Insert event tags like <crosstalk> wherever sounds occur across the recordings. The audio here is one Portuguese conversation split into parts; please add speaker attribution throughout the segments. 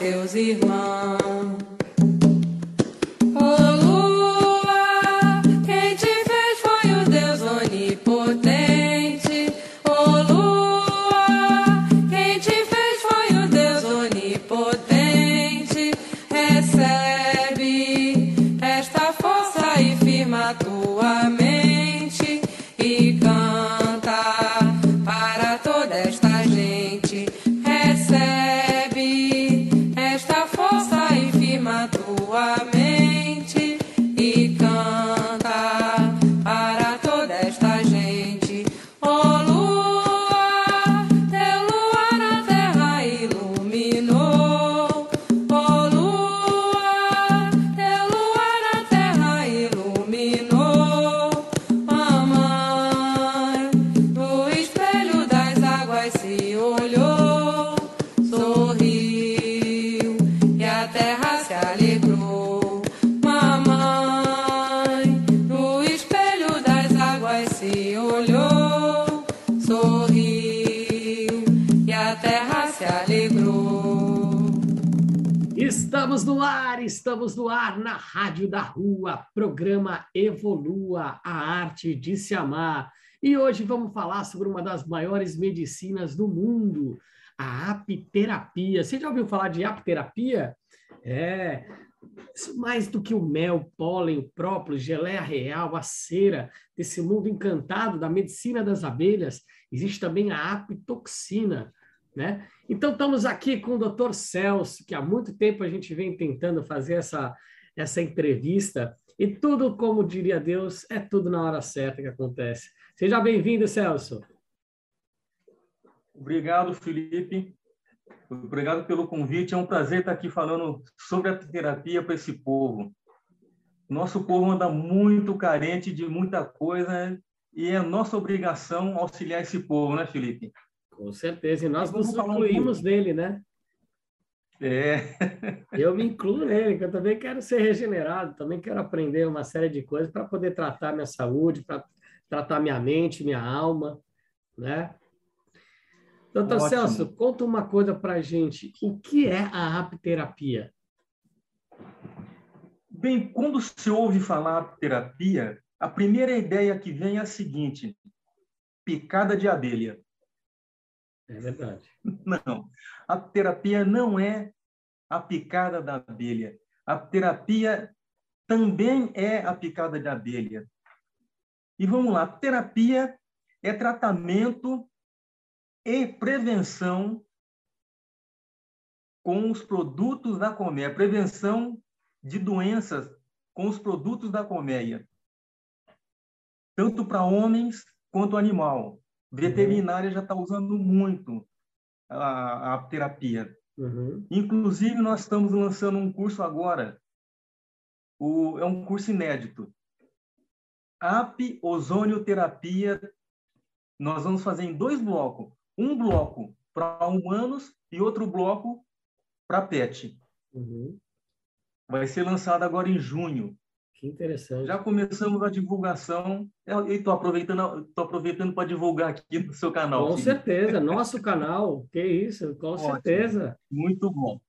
Speaker 1: Estamos na Rádio da Rua, programa Evolua, a arte de se amar. E hoje vamos falar sobre uma das maiores medicinas do mundo, a apiterapia. Você já ouviu falar de apiterapia? É, mais do que o mel, pólen, própolis, geleia real, a cera, desse mundo encantado da medicina das abelhas, existe também a apitoxina, né? Então, estamos aqui com o Dr. Celso, que há muito tempo a gente vem tentando fazer essa, essa entrevista, e tudo, como diria Deus, é tudo na hora certa que acontece. Seja bem-vindo, Celso.
Speaker 2: Obrigado, Felipe. Obrigado pelo convite. É um prazer estar aqui falando sobre a terapia para esse povo. Nosso povo anda muito carente de muita coisa e é nossa obrigação auxiliar esse povo, né, Felipe?
Speaker 1: Com certeza. E nós nos incluímos um nele, né?
Speaker 2: É. <laughs>
Speaker 1: Eu me incluo nele, que eu também quero ser regenerado, também quero aprender uma série de coisas para poder tratar minha saúde, para tratar minha mente, minha alma, né? Doutor Ótimo. Celso, conta uma coisa para a gente. O que é a apterapia?
Speaker 2: Bem, quando se ouve falar apterapia, a primeira ideia que vem é a seguinte: picada de abelha.
Speaker 1: É verdade. <laughs>
Speaker 2: Não. A terapia não é a picada da abelha. A terapia também é a picada de abelha. E vamos lá, terapia é tratamento e prevenção com os produtos da colmeia, prevenção de doenças com os produtos da colmeia, tanto para homens quanto animal. Veterinária uhum. já está usando muito a, a terapia. Uhum. Inclusive, nós estamos lançando um curso agora. O, é um curso inédito. AP ozonioterapia. Nós vamos fazer em dois blocos. Um bloco para humanos e outro bloco para pet. Uhum. Vai ser lançado agora em junho.
Speaker 1: Que interessante.
Speaker 2: Já começamos a divulgação. Eu estou aproveitando, estou aproveitando para divulgar aqui no seu canal.
Speaker 1: Com filho. certeza, nosso canal. Que isso, com Ótimo. certeza.
Speaker 2: Muito bom.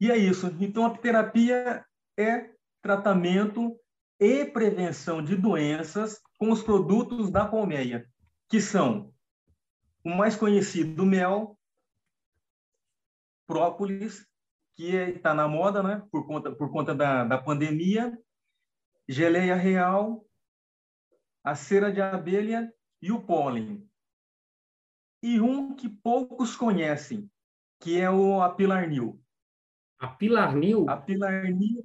Speaker 2: E é isso. Então, a terapia é tratamento e prevenção de doenças com os produtos da colmeia, que são o mais conhecido, mel, própolis, que está na moda, né? Por conta, por conta da, da pandemia, geleia real, a cera de abelha e o pólen. E um que poucos conhecem, que é o apilarnil.
Speaker 1: Apilarnil?
Speaker 2: Apilarnil,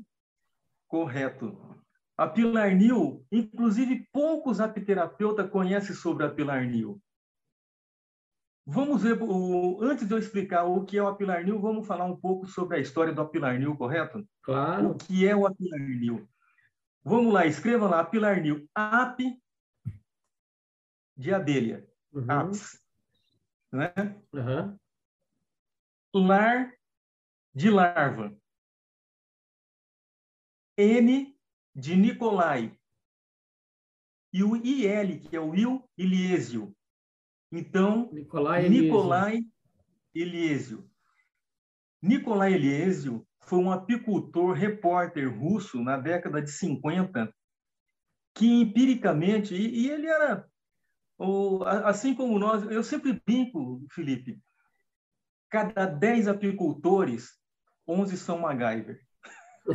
Speaker 2: correto. Apilarnil, inclusive poucos apiterapeutas conhecem sobre apilarnil. Vamos ver, antes de eu explicar o que é o apilarnil, vamos falar um pouco sobre a história do apilarnil, correto?
Speaker 1: Claro.
Speaker 2: O que é o apilarnil? Vamos lá, escreva lá, apilarnil. Ap de abelha. Uhum. Apis. Né? Uhum. Lar de larva. N de Nicolai. E o IL, que é o Il Iliésio. Então, Nicolai, Nicolai Eliésio. Nicolai Eliésio foi um apicultor, repórter russo na década de 50, que empiricamente, e, e ele era, assim como nós, eu sempre brinco, Felipe, cada 10 apicultores, 11 são MacGyver.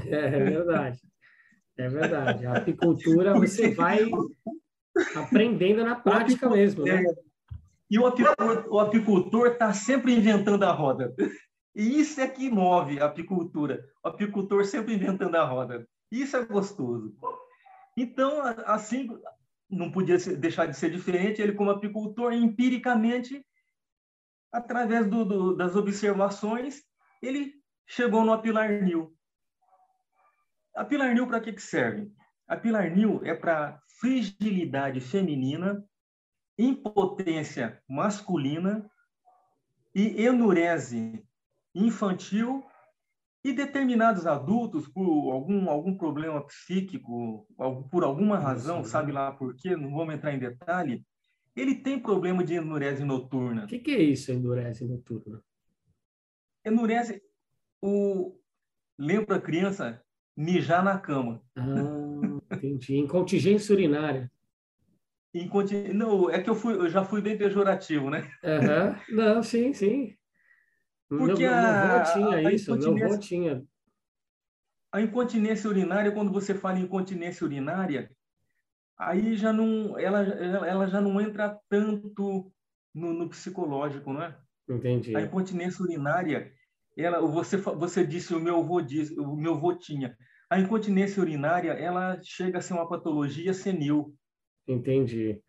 Speaker 1: É, <laughs> é verdade. É verdade. A apicultura você vai <laughs> aprendendo na prática mesmo, né?
Speaker 2: E o apicultor, está sempre inventando a roda. E isso é que move a apicultura. O apicultor sempre inventando a roda. Isso é gostoso. Então, assim, não podia deixar de ser diferente. Ele, como apicultor, empiricamente, através do, do, das observações, ele chegou no apilarnil. Apilarnil para que, que serve? Apilarnil é para fragilidade feminina impotência masculina e enurese infantil e determinados adultos por algum algum problema psíquico, por alguma razão, sabe lá por quê, não vamos entrar em detalhe, ele tem problema de enurese noturna.
Speaker 1: O que, que, é isso, enurese noturna?
Speaker 2: Enurese, o lembra a criança mijar na cama.
Speaker 1: Ah, entendi. Incontingência urinária.
Speaker 2: Não, é que eu, fui, eu já fui bem pejorativo, né?
Speaker 1: Uhum. Não, sim, sim. Porque meu, a, meu tinha a, isso, meu avô tinha.
Speaker 2: A incontinência urinária, quando você fala em incontinência urinária, aí já não, ela, ela já não entra tanto no, no psicológico, não é?
Speaker 1: Entendi.
Speaker 2: A incontinência urinária, ela, você, você disse, o meu avô disse, o meu avô tinha. A incontinência urinária, ela chega a ser uma patologia senil.
Speaker 1: Entendi.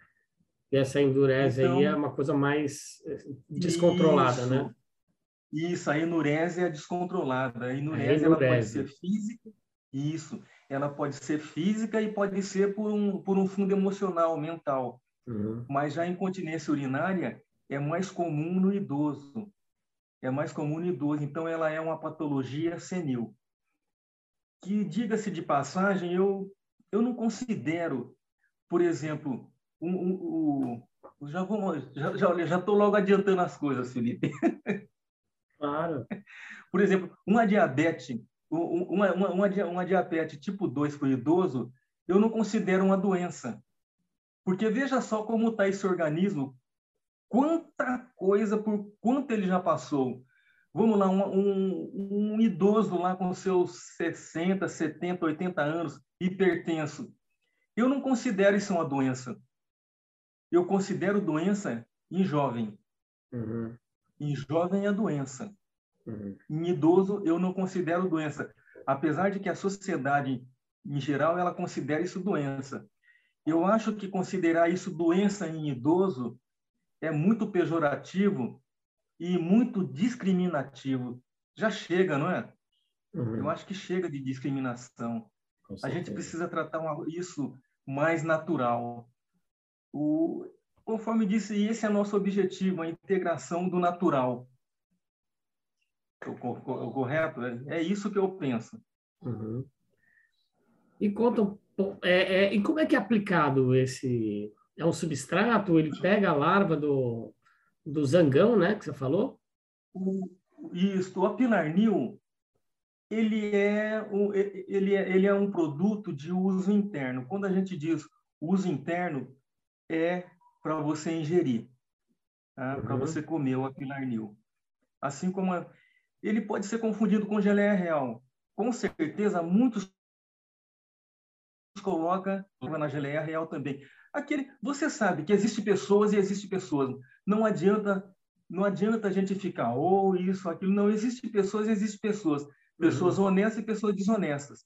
Speaker 1: E essa endurese então, aí é uma coisa mais eh, descontrolada,
Speaker 2: isso,
Speaker 1: né?
Speaker 2: Isso, a enurese é descontrolada. A enurese, a ela pode ser física, isso. Ela pode ser física e pode ser por um, por um fundo emocional, mental. Uhum. Mas já a incontinência urinária é mais comum no idoso. É mais comum no idoso. Então, ela é uma patologia senil. Que, diga-se de passagem, eu, eu não considero por exemplo, um, um, um, já vou, já, já, já estou logo adiantando as coisas, Felipe. <laughs>
Speaker 1: Claro.
Speaker 2: Por exemplo, uma diabetes, uma, uma, uma, uma diabetes tipo 2 para o idoso, eu não considero uma doença. Porque veja só como está esse organismo, quanta coisa, por quanto ele já passou. Vamos lá, um, um, um idoso lá com seus 60, 70, 80 anos, hipertenso. Eu não considero isso uma doença. Eu considero doença em jovem. Uhum. Em jovem é doença. Uhum. Em idoso, eu não considero doença. Apesar de que a sociedade, em geral, ela considera isso doença. Eu acho que considerar isso doença em idoso é muito pejorativo e muito discriminativo. Já chega, não é? Uhum. Eu acho que chega de discriminação. A gente precisa tratar uma, isso mais natural. O, conforme disse, esse é nosso objetivo, a integração do natural. O, o, o correto? É, é, isso que eu penso.
Speaker 1: Uhum. E conta é, é, e como é que é aplicado esse? É um substrato? Ele pega a larva do, do zangão, né? Que você falou?
Speaker 2: O, isso. O apilarnil ele é, um, ele, é, ele é um produto de uso interno. Quando a gente diz uso interno, é para você ingerir, tá? uhum. para você comer o apilarnil. Assim como a, ele pode ser confundido com geleia real. Com certeza, muitos coloca na geleia real também. Aquele, você sabe que existe pessoas e existe pessoas. Não adianta, não adianta a gente ficar ou oh, isso, aquilo. Não existe pessoas e existe pessoas. Pessoas uhum. honestas e pessoas desonestas.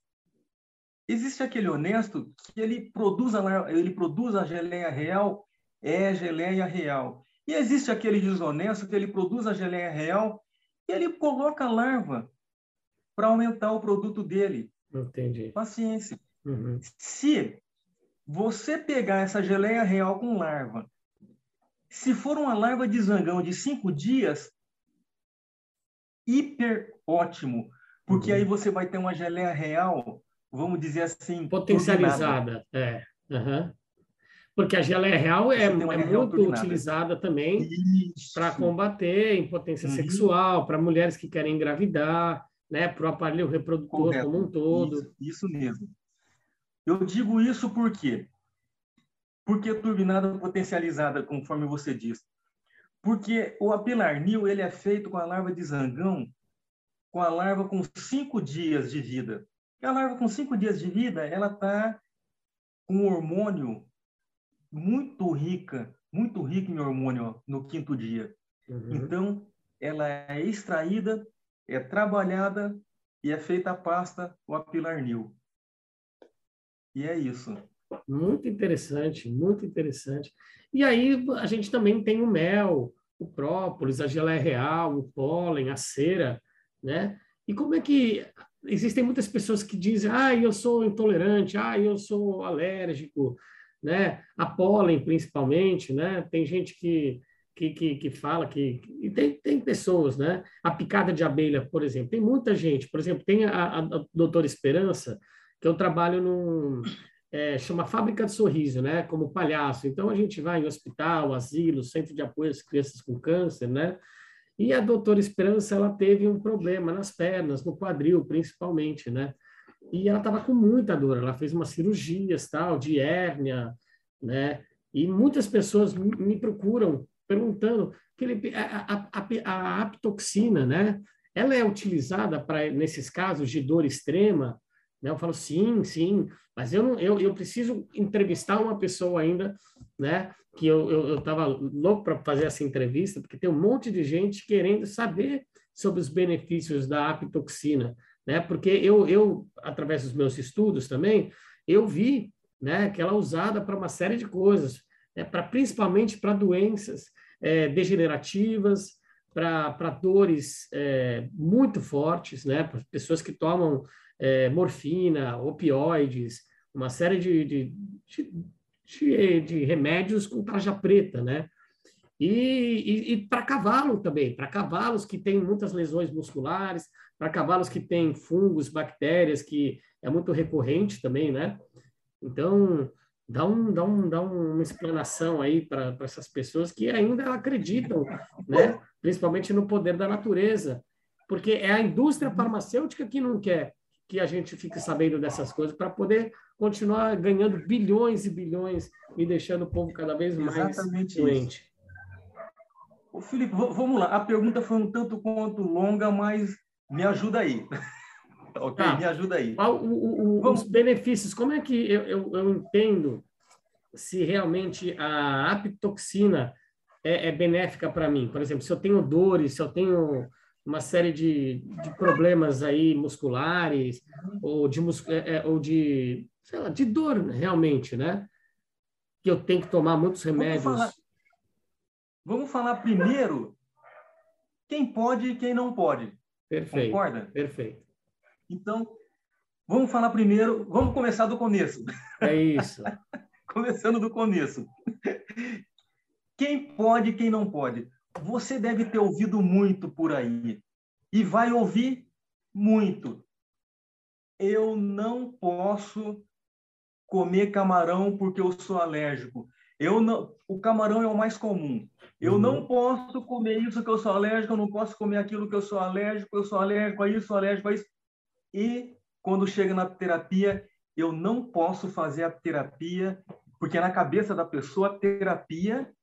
Speaker 2: Existe aquele honesto que ele produz a, ele produz a geleia real, é geleia real. E existe aquele desonesto que ele produz a geleia real e ele coloca a larva para aumentar o produto dele.
Speaker 1: Entendi.
Speaker 2: Paciência. Uhum. Se você pegar essa geleia real com larva, se for uma larva de zangão de cinco dias, hiper ótimo, porque uhum. aí você vai ter uma geleia real, vamos dizer assim,
Speaker 1: potencializada. É. Uhum. Porque a geleia real é, é muito utilizada também para combater impotência uhum. sexual, para mulheres que querem engravidar, né, para o aparelho reprodutor Correto. como um todo.
Speaker 2: Isso, isso mesmo. Eu digo isso por quê? Porque turbinada potencializada, conforme você diz. Porque o apilarnil ele é feito com a larva de zangão, com a larva com cinco dias de vida. E a larva com cinco dias de vida, ela está com um hormônio muito rica, muito rica em hormônio no quinto dia. Uhum. Então, ela é extraída, é trabalhada e é feita a pasta, o apilarnil. E é isso.
Speaker 1: Muito interessante, muito interessante. E aí a gente também tem o mel, o própolis, a geleia real, o pólen, a cera, né? E como é que existem muitas pessoas que dizem, ah, eu sou intolerante, ah, eu sou alérgico, né? A pólen, principalmente, né? Tem gente que que, que, que fala que e tem, tem pessoas, né? A picada de abelha, por exemplo, tem muita gente. Por exemplo, tem a, a doutora Esperança, que eu trabalho num é, chama Fábrica de Sorriso, né? Como palhaço. Então a gente vai em hospital, asilo, centro de apoio às crianças com câncer, né? E a doutora Esperança ela teve um problema nas pernas, no quadril principalmente, né? E ela estava com muita dor. Ela fez umas cirurgias, tal, de hérnia, né? E muitas pessoas me procuram perguntando ele, a, a, a, a aptoxina, né? Ela é utilizada para nesses casos de dor extrema né? Eu falo, sim, sim, mas eu, não, eu, eu preciso entrevistar uma pessoa ainda, né? Que eu estava eu, eu louco para fazer essa entrevista, porque tem um monte de gente querendo saber sobre os benefícios da apitoxina, né? Porque eu, eu através dos meus estudos também, eu vi né, que ela é usada para uma série de coisas, né, pra, principalmente para doenças é, degenerativas, para dores é, muito fortes, né, para pessoas que tomam é, morfina, opioides, uma série de, de, de, de, remédios com tarja preta, né? E, e, e para cavalo também, para cavalos que têm muitas lesões musculares, para cavalos que têm fungos, bactérias, que é muito recorrente também, né? Então, dá, um, dá, um, dá uma explanação aí para essas pessoas que ainda acreditam, né? Principalmente no poder da natureza, porque é a indústria farmacêutica que não quer que a gente fique sabendo dessas coisas para poder continuar ganhando bilhões e bilhões e deixando o povo cada vez mais Exatamente doente. Isso.
Speaker 2: Ô, Felipe, vamos lá. A pergunta foi um tanto quanto longa, mas me ajuda aí. <laughs> ok, tá. me ajuda aí.
Speaker 1: O, o, os benefícios, como é que eu, eu, eu, entendo se realmente a apitoxina é, é benéfica para mim? Por exemplo, se eu tenho dores, se eu tenho uma série de, de problemas aí musculares ou de, é, é, ou de, sei lá, de dor realmente, né? Que eu tenho que tomar muitos remédios.
Speaker 2: Vamos falar, vamos falar primeiro quem pode e quem não pode.
Speaker 1: Perfeito. Concorda? Perfeito.
Speaker 2: Então, vamos falar primeiro, vamos começar do começo.
Speaker 1: É isso. <laughs>
Speaker 2: Começando do começo. Quem pode e quem não pode? Você deve ter ouvido muito por aí e vai ouvir muito. Eu não posso comer camarão porque eu sou alérgico. Eu não, o camarão é o mais comum. Eu uhum. não posso comer isso que eu sou alérgico, eu não posso comer aquilo que eu sou alérgico, eu sou alérgico a isso, sou alérgico a isso. E quando chega na terapia, eu não posso fazer a terapia, porque na cabeça da pessoa a terapia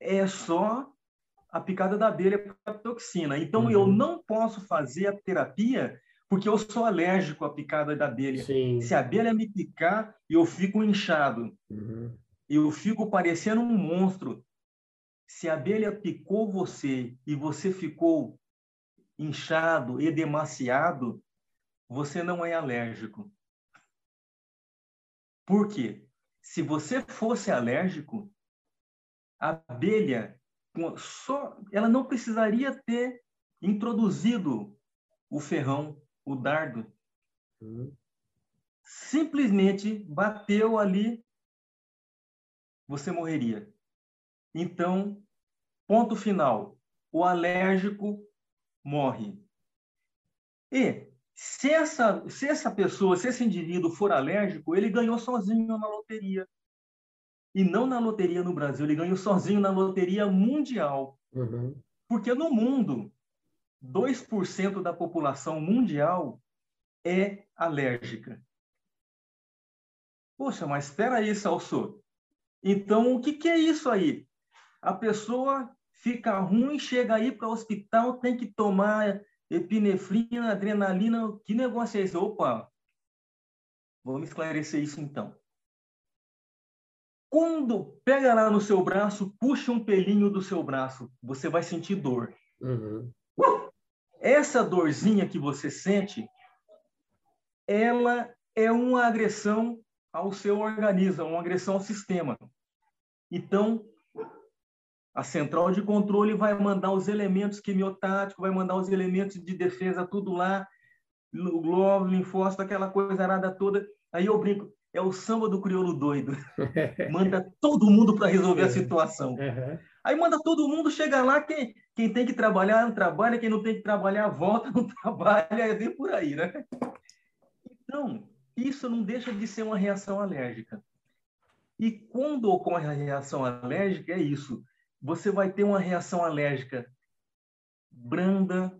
Speaker 2: é só a picada da abelha a toxina. Então, uhum. eu não posso fazer a terapia porque eu sou alérgico à picada da abelha. Sim. Se a abelha me picar, eu fico inchado. Uhum. Eu fico parecendo um monstro. Se a abelha picou você e você ficou inchado, edemaciado, você não é alérgico. Por quê? Se você fosse alérgico, a abelha só, ela não precisaria ter introduzido o ferrão, o dardo. Uhum. Simplesmente bateu ali, você morreria. Então, ponto final: o alérgico morre. E se essa, se essa pessoa, se esse indivíduo for alérgico, ele ganhou sozinho na loteria. E não na loteria no Brasil, ele ganhou sozinho na loteria mundial. Uhum. Porque no mundo, 2% da população mundial é alérgica. Poxa, mas espera aí, Salso. Então, o que, que é isso aí? A pessoa fica ruim, chega aí para o hospital, tem que tomar epinefrina, adrenalina. Que negócio é esse? Opa, vamos esclarecer isso então. Quando pega lá no seu braço, puxa um pelinho do seu braço, você vai sentir dor. Uhum. Essa dorzinha que você sente, ela é uma agressão ao seu organismo, uma agressão ao sistema. Então, a central de controle vai mandar os elementos quimiotáticos, vai mandar os elementos de defesa, tudo lá, o glóbulo, linfócito, aquela coisa arada toda. Aí eu brinco, é o samba do crioulo doido. <laughs> manda todo mundo para resolver a é. situação. Uhum. Aí manda todo mundo, chega lá, quem, quem tem que trabalhar não trabalha, quem não tem que trabalhar volta, <laughs> não trabalha, é bem por aí, né? Então, isso não deixa de ser uma reação alérgica. E quando ocorre a reação alérgica, é isso você vai ter uma reação alérgica branda,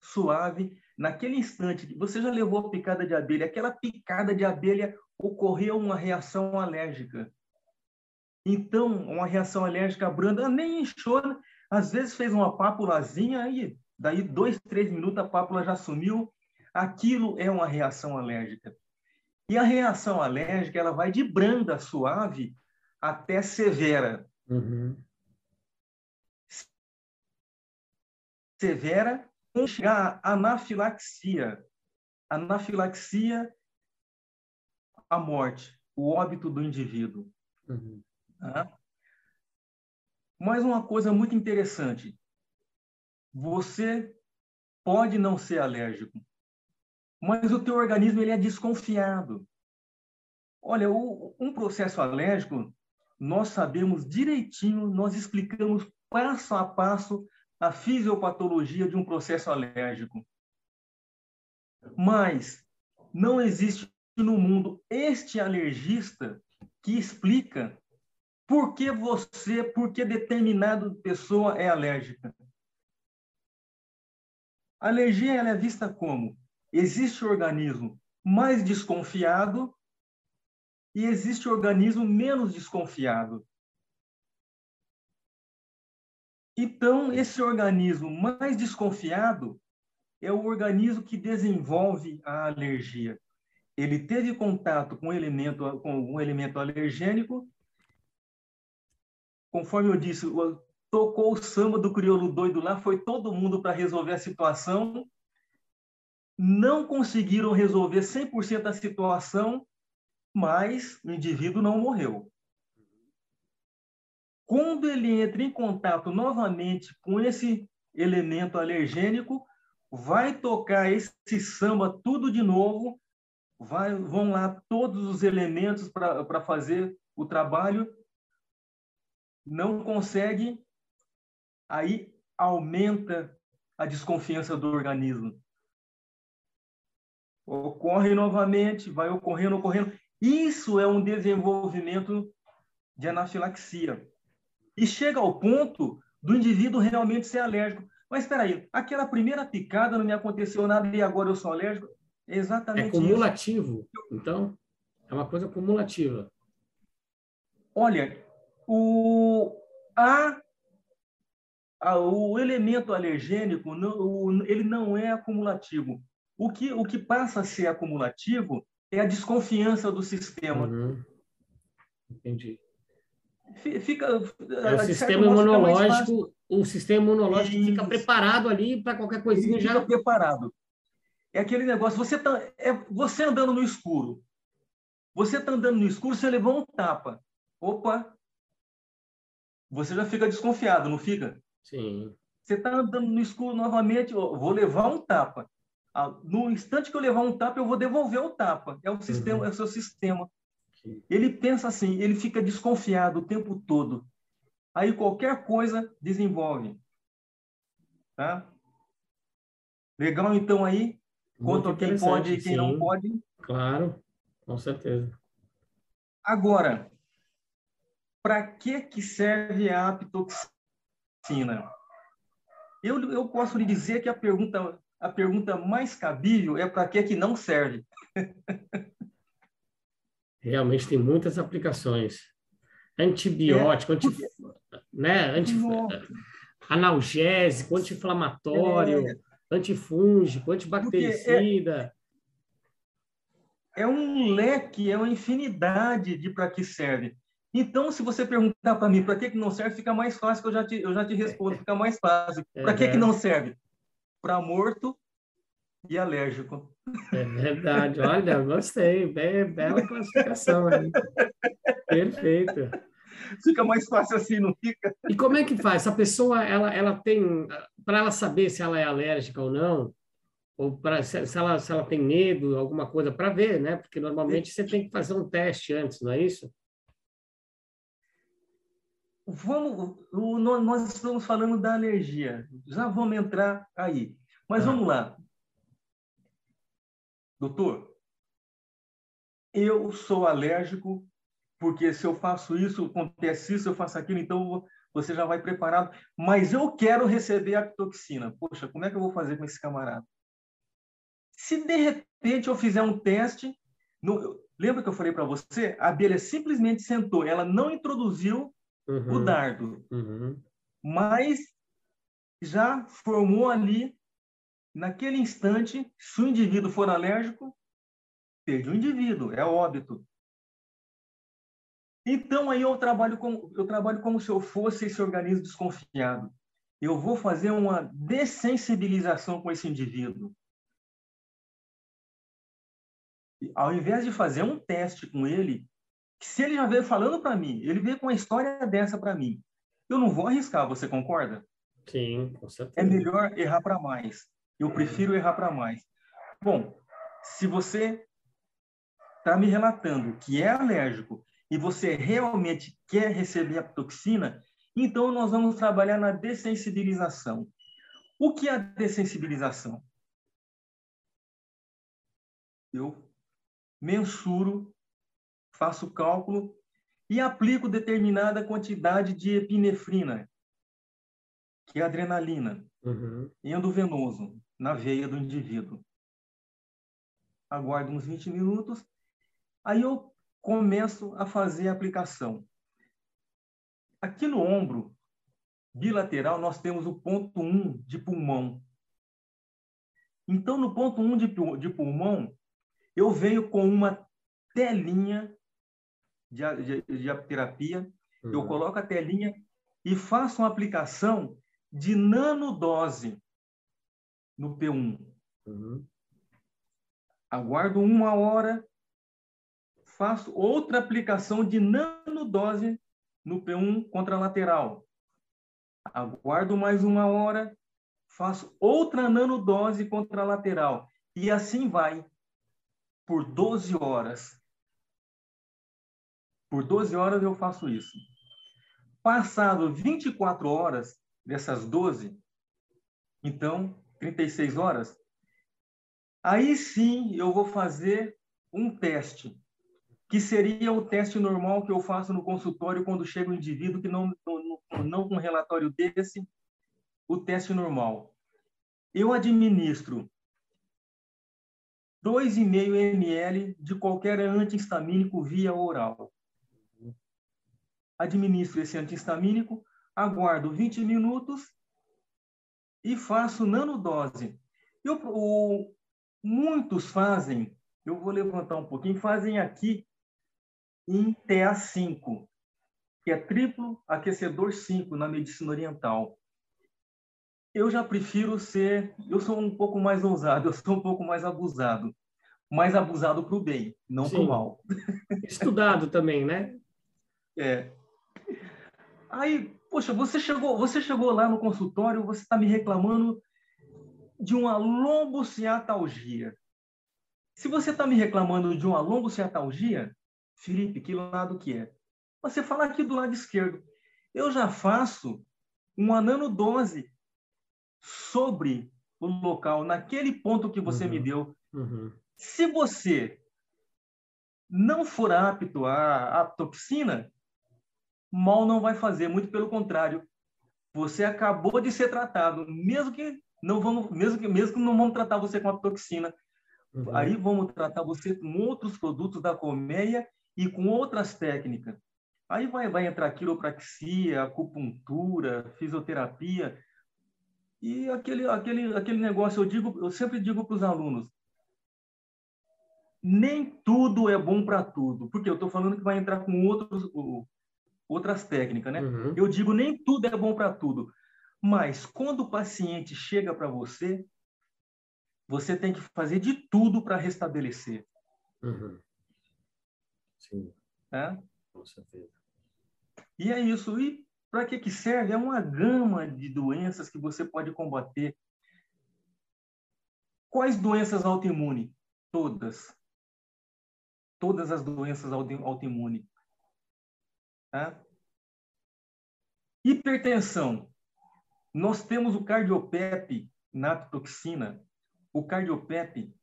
Speaker 2: suave. Naquele instante que você já levou a picada de abelha, aquela picada de abelha ocorreu uma reação alérgica. Então, uma reação alérgica branda nem inchou, né? às vezes fez uma pápulazinha e daí dois, três minutos a pápula já sumiu. Aquilo é uma reação alérgica. E a reação alérgica ela vai de branda, suave, até severa. Uhum. severa chegar à anafilaxia. Anafilaxia, a morte, o óbito do indivíduo. Uhum. Tá? Mais uma coisa muito interessante. Você pode não ser alérgico, mas o teu organismo ele é desconfiado. Olha, o, um processo alérgico, nós sabemos direitinho, nós explicamos passo a passo a fisiopatologia de um processo alérgico. Mas não existe no mundo este alergista que explica por que você, por que determinada pessoa é alérgica. A alergia ela é vista como existe organismo mais desconfiado e existe organismo menos desconfiado. Então, esse organismo mais desconfiado é o organismo que desenvolve a alergia. Ele teve contato com um elemento, com um elemento alergênico, conforme eu disse, tocou o samba do crioulo doido lá, foi todo mundo para resolver a situação, não conseguiram resolver 100% da situação, mas o indivíduo não morreu. Quando ele entra em contato novamente com esse elemento alergênico, vai tocar esse samba tudo de novo, vai, vão lá todos os elementos para fazer o trabalho, não consegue, aí aumenta a desconfiança do organismo. Ocorre novamente, vai ocorrendo, ocorrendo. Isso é um desenvolvimento de anafilaxia. E chega ao ponto do indivíduo realmente ser alérgico. Mas espera aí, aquela primeira picada não me aconteceu nada e agora eu sou alérgico? É exatamente
Speaker 1: É cumulativo, isso. então? É uma coisa cumulativa.
Speaker 2: Olha, o, a, o elemento alergênico não, ele não é acumulativo. O que, o que passa a ser acumulativo é a desconfiança do sistema.
Speaker 1: Uhum. Entendi.
Speaker 2: Fica,
Speaker 1: é o sistema imunológico, o sistema imunológico Isso. fica preparado ali para qualquer coisinha
Speaker 2: Ele
Speaker 1: já.
Speaker 2: Fica preparado. É aquele negócio, você tá, é você andando no escuro. Você está andando no escuro, você levou um tapa. Opa! Você já fica desconfiado, não fica?
Speaker 1: Sim.
Speaker 2: Você está andando no escuro novamente, vou levar um tapa. Ah, no instante que eu levar um tapa, eu vou devolver o tapa. É o sistema, uhum. é o seu sistema. Ele pensa assim, ele fica desconfiado o tempo todo. Aí qualquer coisa desenvolve. Tá? Legal, então, aí? Quanto quem pode e quem sim. não pode.
Speaker 1: Claro, com certeza.
Speaker 2: Agora, para que, que serve a apitoxina? Eu, eu posso lhe dizer que a pergunta, a pergunta mais cabível é para que, que não serve. <laughs>
Speaker 1: Realmente tem muitas aplicações. Antibiótico, é, anti, né? Anti, analgésico, anti-inflamatório, é, antifúngico, antibactericida.
Speaker 2: É, é, um leque, é uma infinidade de para que serve. Então, se você perguntar para mim para que, que não serve, fica mais fácil, que eu já te, eu já te respondo, fica mais fácil. Para que, que não serve? Para morto e alérgico.
Speaker 1: É verdade. Olha, gostei. Be bela classificação aí. <laughs> Perfeito.
Speaker 2: Fica mais fácil assim, não fica?
Speaker 1: E como é que faz? Essa pessoa, ela, ela tem... Para ela saber se ela é alérgica ou não, ou para se, se, ela, se ela tem medo, alguma coisa, para ver, né? Porque normalmente você tem que fazer um teste antes, não é isso?
Speaker 2: Vamos, nós estamos falando da alergia. Já vamos entrar aí. Mas ah. vamos lá doutor, eu sou alérgico, porque se eu faço isso, acontece isso, eu faço aquilo, então você já vai preparado. Mas eu quero receber a toxina. Poxa, como é que eu vou fazer com esse camarada? Se de repente eu fizer um teste, no, lembra que eu falei para você? A abelha simplesmente sentou, ela não introduziu uhum. o dardo, uhum. mas já formou ali naquele instante, se o indivíduo for alérgico, perde o indivíduo, é óbito. Então aí eu trabalho como eu trabalho como se eu fosse esse organismo desconfiado. Eu vou fazer uma dessensibilização com esse indivíduo. Ao invés de fazer um teste com ele, se ele já veio falando para mim, ele veio com uma história dessa para mim, eu não vou arriscar, você concorda?
Speaker 1: Sim, com certeza.
Speaker 2: É melhor errar para mais. Eu prefiro errar para mais. Bom, se você está me relatando que é alérgico e você realmente quer receber a toxina, então nós vamos trabalhar na dessensibilização. O que é a dessensibilização? Eu mensuro, faço cálculo e aplico determinada quantidade de epinefrina, que é adrenalina, uhum. endovenoso na veia do indivíduo. Aguardo uns 20 minutos, aí eu começo a fazer a aplicação. Aqui no ombro bilateral, nós temos o ponto 1 de pulmão. Então, no ponto 1 de, de pulmão, eu venho com uma telinha de, de, de terapia, uhum. eu coloco a telinha e faço uma aplicação de nanodose no P1. Uhum. Aguardo uma hora, faço outra aplicação de nanodose no P1 contralateral. Aguardo mais uma hora, faço outra nanodose contralateral. E assim vai por 12 horas. Por 12 horas eu faço isso. Passado 24 horas dessas 12, então 36 horas, aí sim eu vou fazer um teste, que seria o teste normal que eu faço no consultório quando chega um indivíduo que não, não, não um relatório desse, o teste normal. Eu administro 2,5 ml de qualquer antihistamínico via oral. Administro esse antihistamínico, aguardo 20 minutos e faço nanodose. Eu, o, muitos fazem, eu vou levantar um pouquinho, fazem aqui em TA5, que é triplo aquecedor 5 na medicina oriental. Eu já prefiro ser, eu sou um pouco mais ousado, <laughs> eu sou um pouco mais abusado, mais abusado para o bem, não para o mal. <laughs>
Speaker 1: Estudado também, né?
Speaker 2: É. Aí, poxa, você chegou, você chegou lá no consultório, você está me reclamando de uma lombociatalgia. Se você está me reclamando de uma lombociatalgia, Felipe, que lado que é? Você fala aqui do lado esquerdo. Eu já faço uma nanodose sobre o local, naquele ponto que você uhum. me deu. Uhum. Se você não for apto à, à toxina, mal não vai fazer, muito pelo contrário. Você acabou de ser tratado, mesmo que não vamos, mesmo que mesmo que não vamos tratar você com a toxina, uhum. aí vamos tratar você com outros produtos da colmeia e com outras técnicas. Aí vai, vai entrar quiropraxia, acupuntura, fisioterapia. E aquele, aquele, aquele negócio, eu, digo, eu sempre digo para os alunos, nem tudo é bom para tudo, porque eu estou falando que vai entrar com outros, outras técnicas, né? Uhum. Eu digo, nem tudo é bom para tudo. Mas quando o paciente chega para você, você tem que fazer de tudo para restabelecer. Uhum.
Speaker 1: Sim.
Speaker 2: É?
Speaker 1: Com certeza.
Speaker 2: E é isso. E para que, que serve? É uma gama de doenças que você pode combater. Quais doenças autoimunes? Todas. Todas as doenças autoimunes. Tá? Hipertensão. Nós temos o cardiopep na toxina. O cardiopep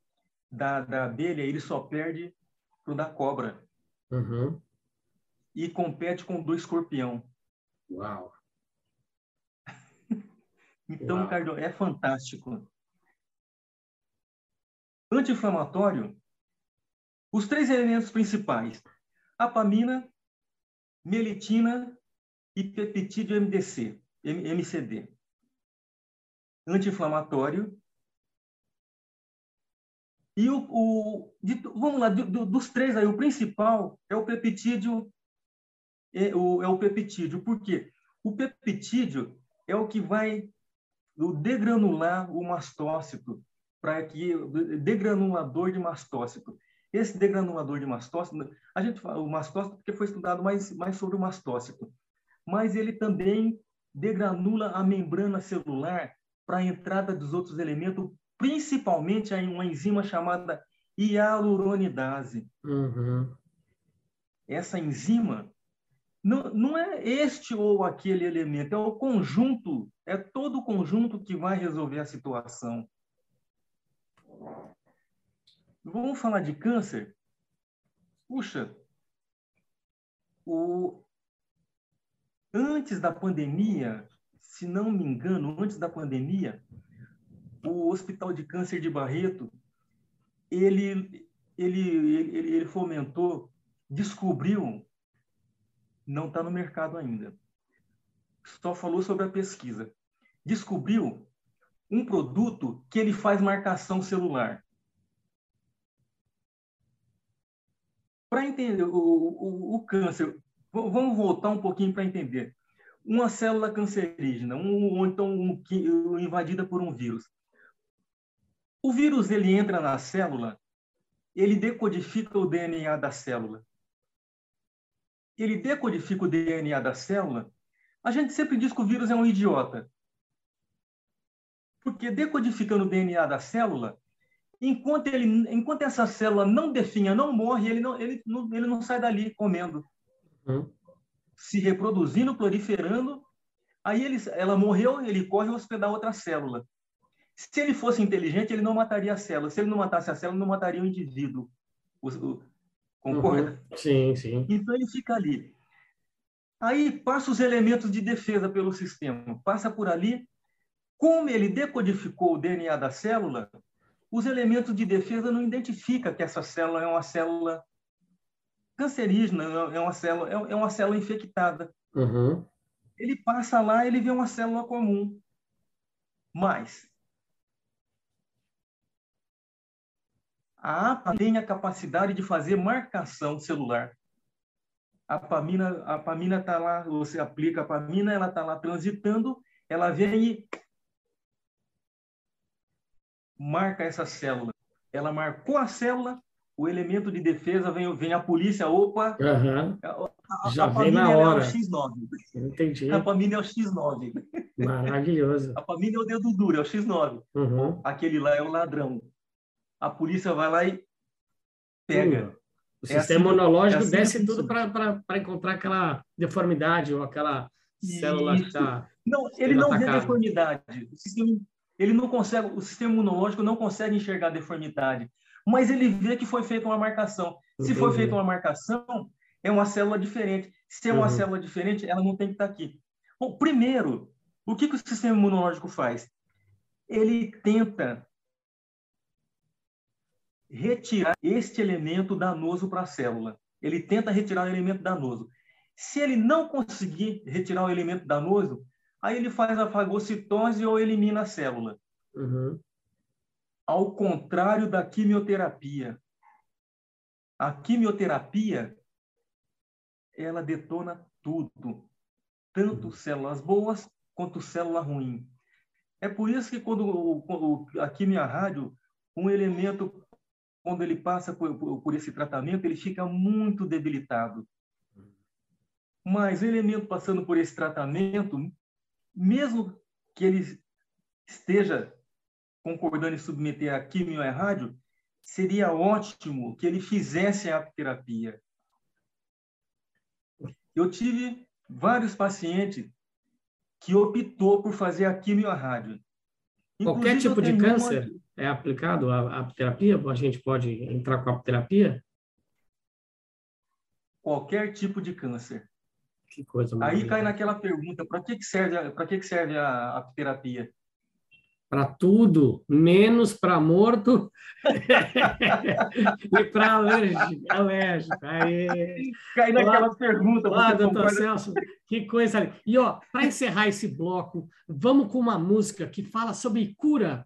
Speaker 2: da, da abelha, ele só perde pro da cobra.
Speaker 1: Uhum.
Speaker 2: E compete com do escorpião.
Speaker 1: Uau! <laughs>
Speaker 2: então, Uau. Cardio, é fantástico. Anti-inflamatório, os três elementos principais: apamina, melitina e peptídeo MDC, MCD. Anti-inflamatório, e o, o de, vamos lá, do, dos três aí, o principal é o peptídeo, é o, é o peptídeo. Por quê? O peptídeo é o que vai degranular o mastócito, para que degranulador de mastócito. Esse degranulador de mastócito, a gente fala o mastócito porque foi estudado mais, mais sobre o mastócito, mas ele também degranula a membrana celular para a entrada dos outros elementos principalmente em uma enzima chamada hialuronidase.
Speaker 1: Uhum.
Speaker 2: Essa enzima não, não é este ou aquele elemento, é o conjunto, é todo o conjunto que vai resolver a situação. Vamos falar de câncer? Puxa, o... antes da pandemia, se não me engano, antes da pandemia, o Hospital de Câncer de Barreto, ele, ele, ele, ele fomentou, descobriu, não está no mercado ainda, só falou sobre a pesquisa, descobriu um produto que ele faz marcação celular. Para entender o, o, o, câncer, vamos voltar um pouquinho para entender. Uma célula cancerígena, um, ou então um, invadida por um vírus. O vírus ele entra na célula, ele decodifica o DNA da célula. Ele decodifica o DNA da célula. A gente sempre diz que o vírus é um idiota. Porque decodificando o DNA da célula, enquanto, ele, enquanto essa célula não definha, não morre, ele não, ele, não, ele não sai dali comendo.
Speaker 1: Uhum.
Speaker 2: Se reproduzindo, proliferando. Aí ele, ela morreu, ele corre hospedar outra célula. Se ele fosse inteligente, ele não mataria a célula. Se ele não matasse a célula, não mataria o indivíduo. O, o, concorda?
Speaker 1: Uhum. Sim, sim.
Speaker 2: Então ele fica ali. Aí passa os elementos de defesa pelo sistema. Passa por ali. Como ele decodificou o DNA da célula, os elementos de defesa não identificam que essa célula é uma célula cancerígena, é uma célula, é uma célula infectada.
Speaker 1: Uhum.
Speaker 2: Ele passa lá, ele vê uma célula comum. Mas a APA tem a capacidade de fazer marcação celular. A apamina, a apamina está lá, você aplica a apamina, ela está lá transitando, ela vem e marca essa célula. Ela marcou a célula, o elemento de defesa vem, vem a polícia, opa,
Speaker 3: Aham.
Speaker 2: a,
Speaker 3: Já
Speaker 2: a
Speaker 3: vem na
Speaker 2: família é o
Speaker 3: hora.
Speaker 2: X9.
Speaker 3: Entendi.
Speaker 2: A família é o X9.
Speaker 3: Maravilhoso.
Speaker 2: A família é o dedo duro, é o X9.
Speaker 3: Uhum.
Speaker 2: Aquele lá é o ladrão. A polícia vai lá e pega.
Speaker 3: O
Speaker 2: É
Speaker 3: sistema
Speaker 2: assim-
Speaker 3: imunológico
Speaker 2: é assim
Speaker 3: desce tudo para encontrar aquela deformidade ou aquela célula que
Speaker 2: Isso.
Speaker 3: está.
Speaker 2: Não, ele não vê
Speaker 3: atacado.
Speaker 2: deformidade. O sistema, ele não consegue, o sistema imunológico não consegue enxergar deformidade, mas ele vê que foi feita uma marcação. Se foi feita uma marcação, é uma célula diferente. Se é uma
Speaker 3: Uhum.
Speaker 2: célula diferente, ela não tem que estar aqui. Bom, primeiro, o que, que o sistema imunológico faz? Ele tenta retirar este elemento danoso para a célula. Ele tenta retirar o elemento danoso. Se ele não conseguir retirar o elemento danoso, aí ele faz a fagocitose ou elimina a célula.
Speaker 3: Uhum.
Speaker 2: Ao contrário da quimioterapia. A quimioterapia, ela detona tudo, tanto células boas quanto célula ruim. É por isso que quando o, a quimio rádio, um elemento, quando ele passa por, por, por esse tratamento, ele fica muito debilitado. Mas o elemento passando por esse tratamento, mesmo que ele esteja concordando em submeter a quimio e rádio, seria ótimo que ele fizesse a apiterapia. Eu tive vários pacientes que optou por fazer a quimio e a rádio.
Speaker 3: Qualquer
Speaker 2: Inclusive,
Speaker 3: tipo
Speaker 2: eu
Speaker 3: de câncer é aplicado a a apiterapia? A gente pode entrar com a apiterapia?
Speaker 2: Qualquer tipo de câncer.
Speaker 3: Que coisa
Speaker 2: Aí
Speaker 3: maravilhosa.
Speaker 2: cai naquela pergunta: para que, que serve, para que, que serve a apiterapia?
Speaker 3: Para tudo, menos para morto <laughs> e para alérgico. alérgico. Aí.
Speaker 2: Cai naquela pergunta.
Speaker 3: Olá, doutor
Speaker 2: concorda?
Speaker 3: Celso, que coisa ali. E, ó, para encerrar esse bloco, vamos com uma música que fala sobre cura.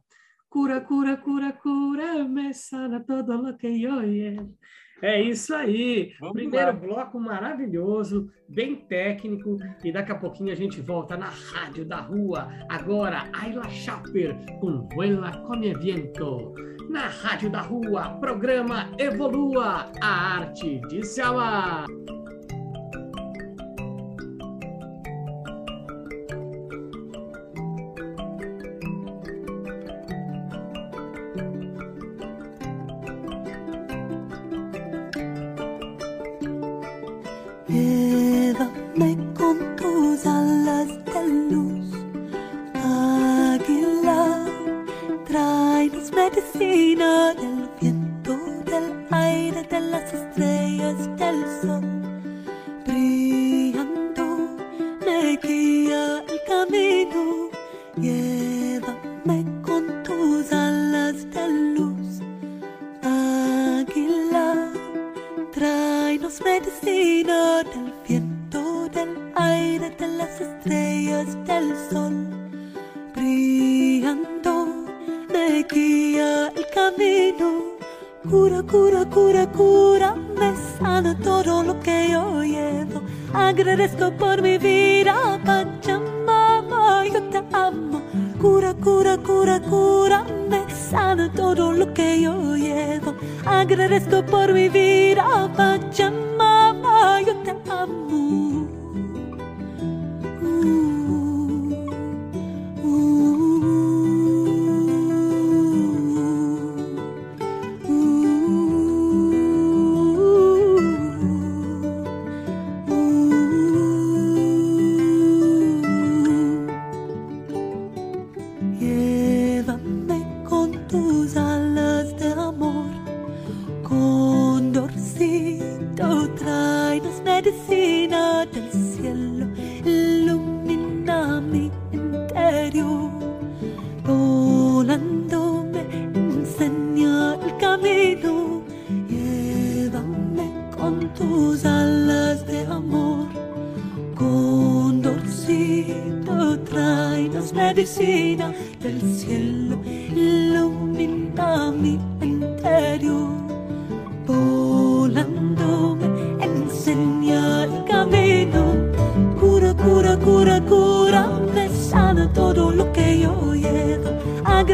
Speaker 3: Cura, cura, cura, cura, me sana todo lo que yo quiero. É isso aí.
Speaker 2: Vamos
Speaker 3: Primeiro
Speaker 2: lá.
Speaker 3: bloco maravilhoso, bem técnico, e daqui a pouquinho a gente volta na Rádio da Rua. Agora, Ayla Schapper com Vuela Come Viento. Na Rádio da Rua, programa Evolua, a arte de se amar.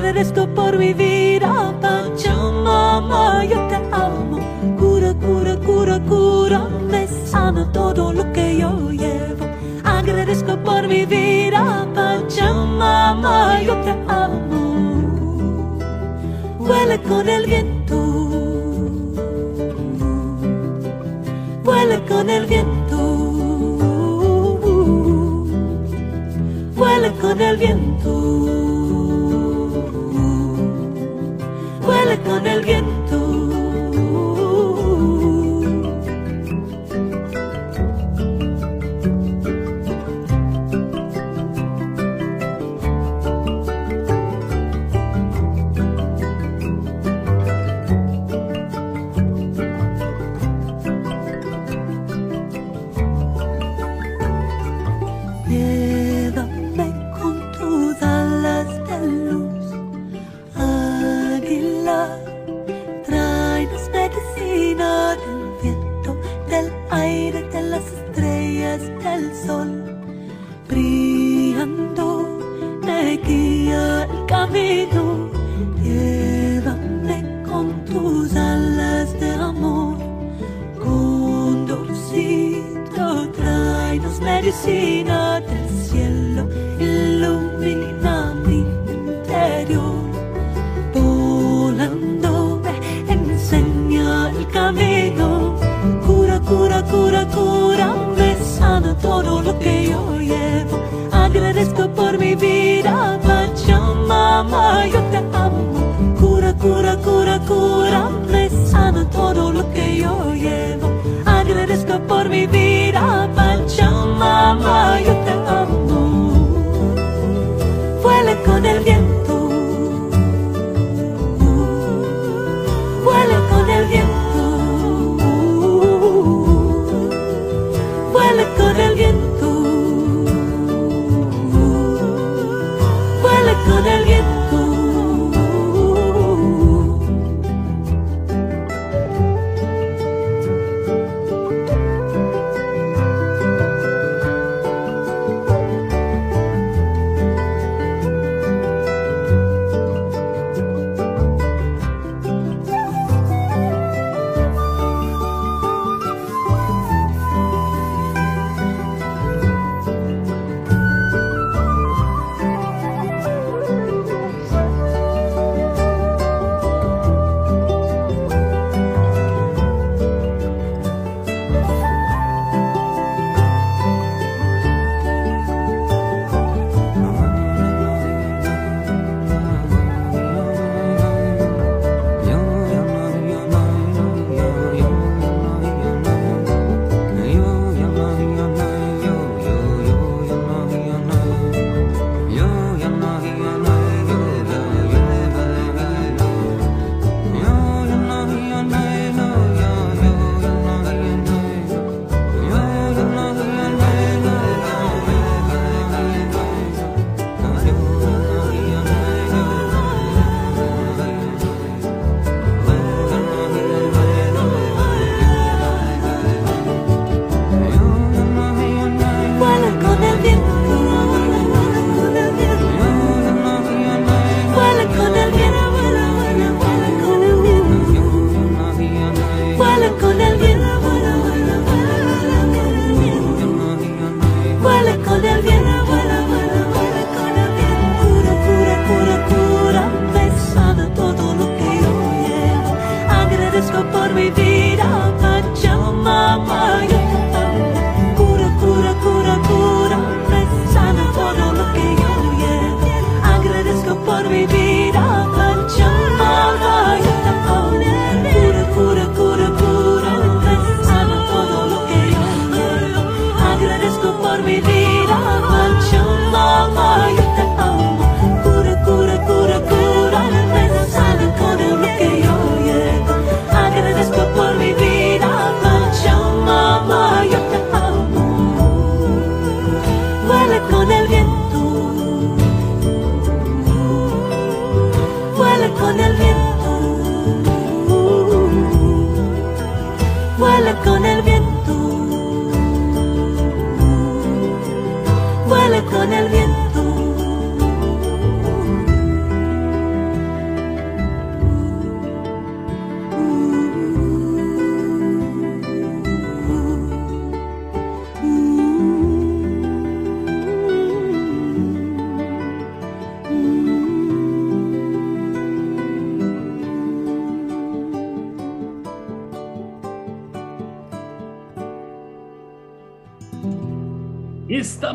Speaker 4: agradezco por mi vida, Pachamama, yo te amo. Cura, cura, cura, cura, me sana todo lo que yo llevo. Agradezco por mi vida, Pachamama, yo te amo.
Speaker 3: Huele con el viento, huele con el viento, huele con el viento. con el viento.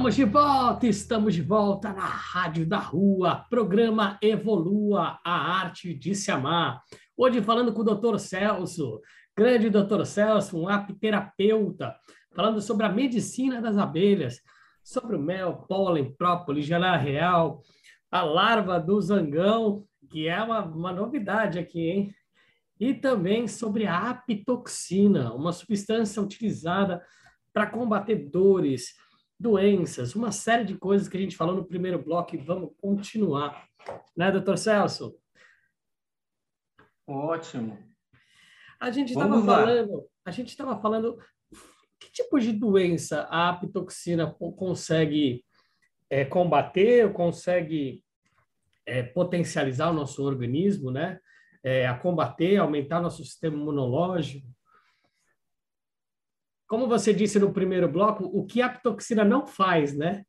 Speaker 1: Estamos de volta, estamos de volta na Rádio da Rua, programa Evolua, a arte de se amar. Hoje falando com o doutor Celso, grande doutor Celso, um apiterapeuta, falando sobre a medicina das abelhas, sobre o mel, pólen, própolis, geleia real, a larva do zangão, que é uma, uma novidade aqui, hein? E também sobre a apitoxina, uma substância utilizada para combater dores, doenças, uma série de coisas que a gente falou no primeiro bloco e vamos continuar. Né, doutor Celso?
Speaker 2: Ótimo.
Speaker 1: A gente estava falando, a gente estava falando que tipo de doença a apitoxina consegue é, combater, consegue é, potencializar o nosso organismo, né? É, a combater, aumentar nosso sistema imunológico como você disse no primeiro bloco, o que a apitoxina não faz, né?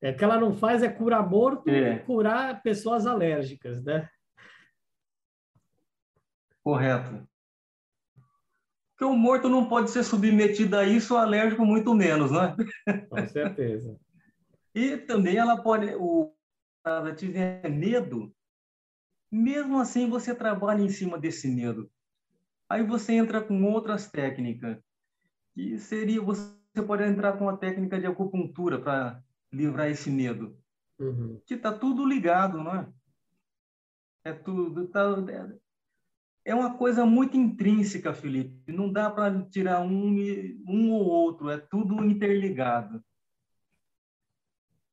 Speaker 1: É, o que ela não faz é curar morto é. e curar pessoas alérgicas, né?
Speaker 2: Correto. Porque o morto não pode ser submetido a isso, o alérgico muito menos, né?
Speaker 1: Com certeza. <laughs>
Speaker 2: e também ela pode, o tiver medo, mesmo assim você trabalha em cima desse medo. Aí você entra com outras técnicas que seria você pode entrar com a técnica de acupuntura para livrar esse medo. Uhum. Que está tudo ligado, não é? É tudo. Tá, é uma coisa muito intrínseca, Felipe. Não dá para tirar um, um ou outro. É tudo interligado.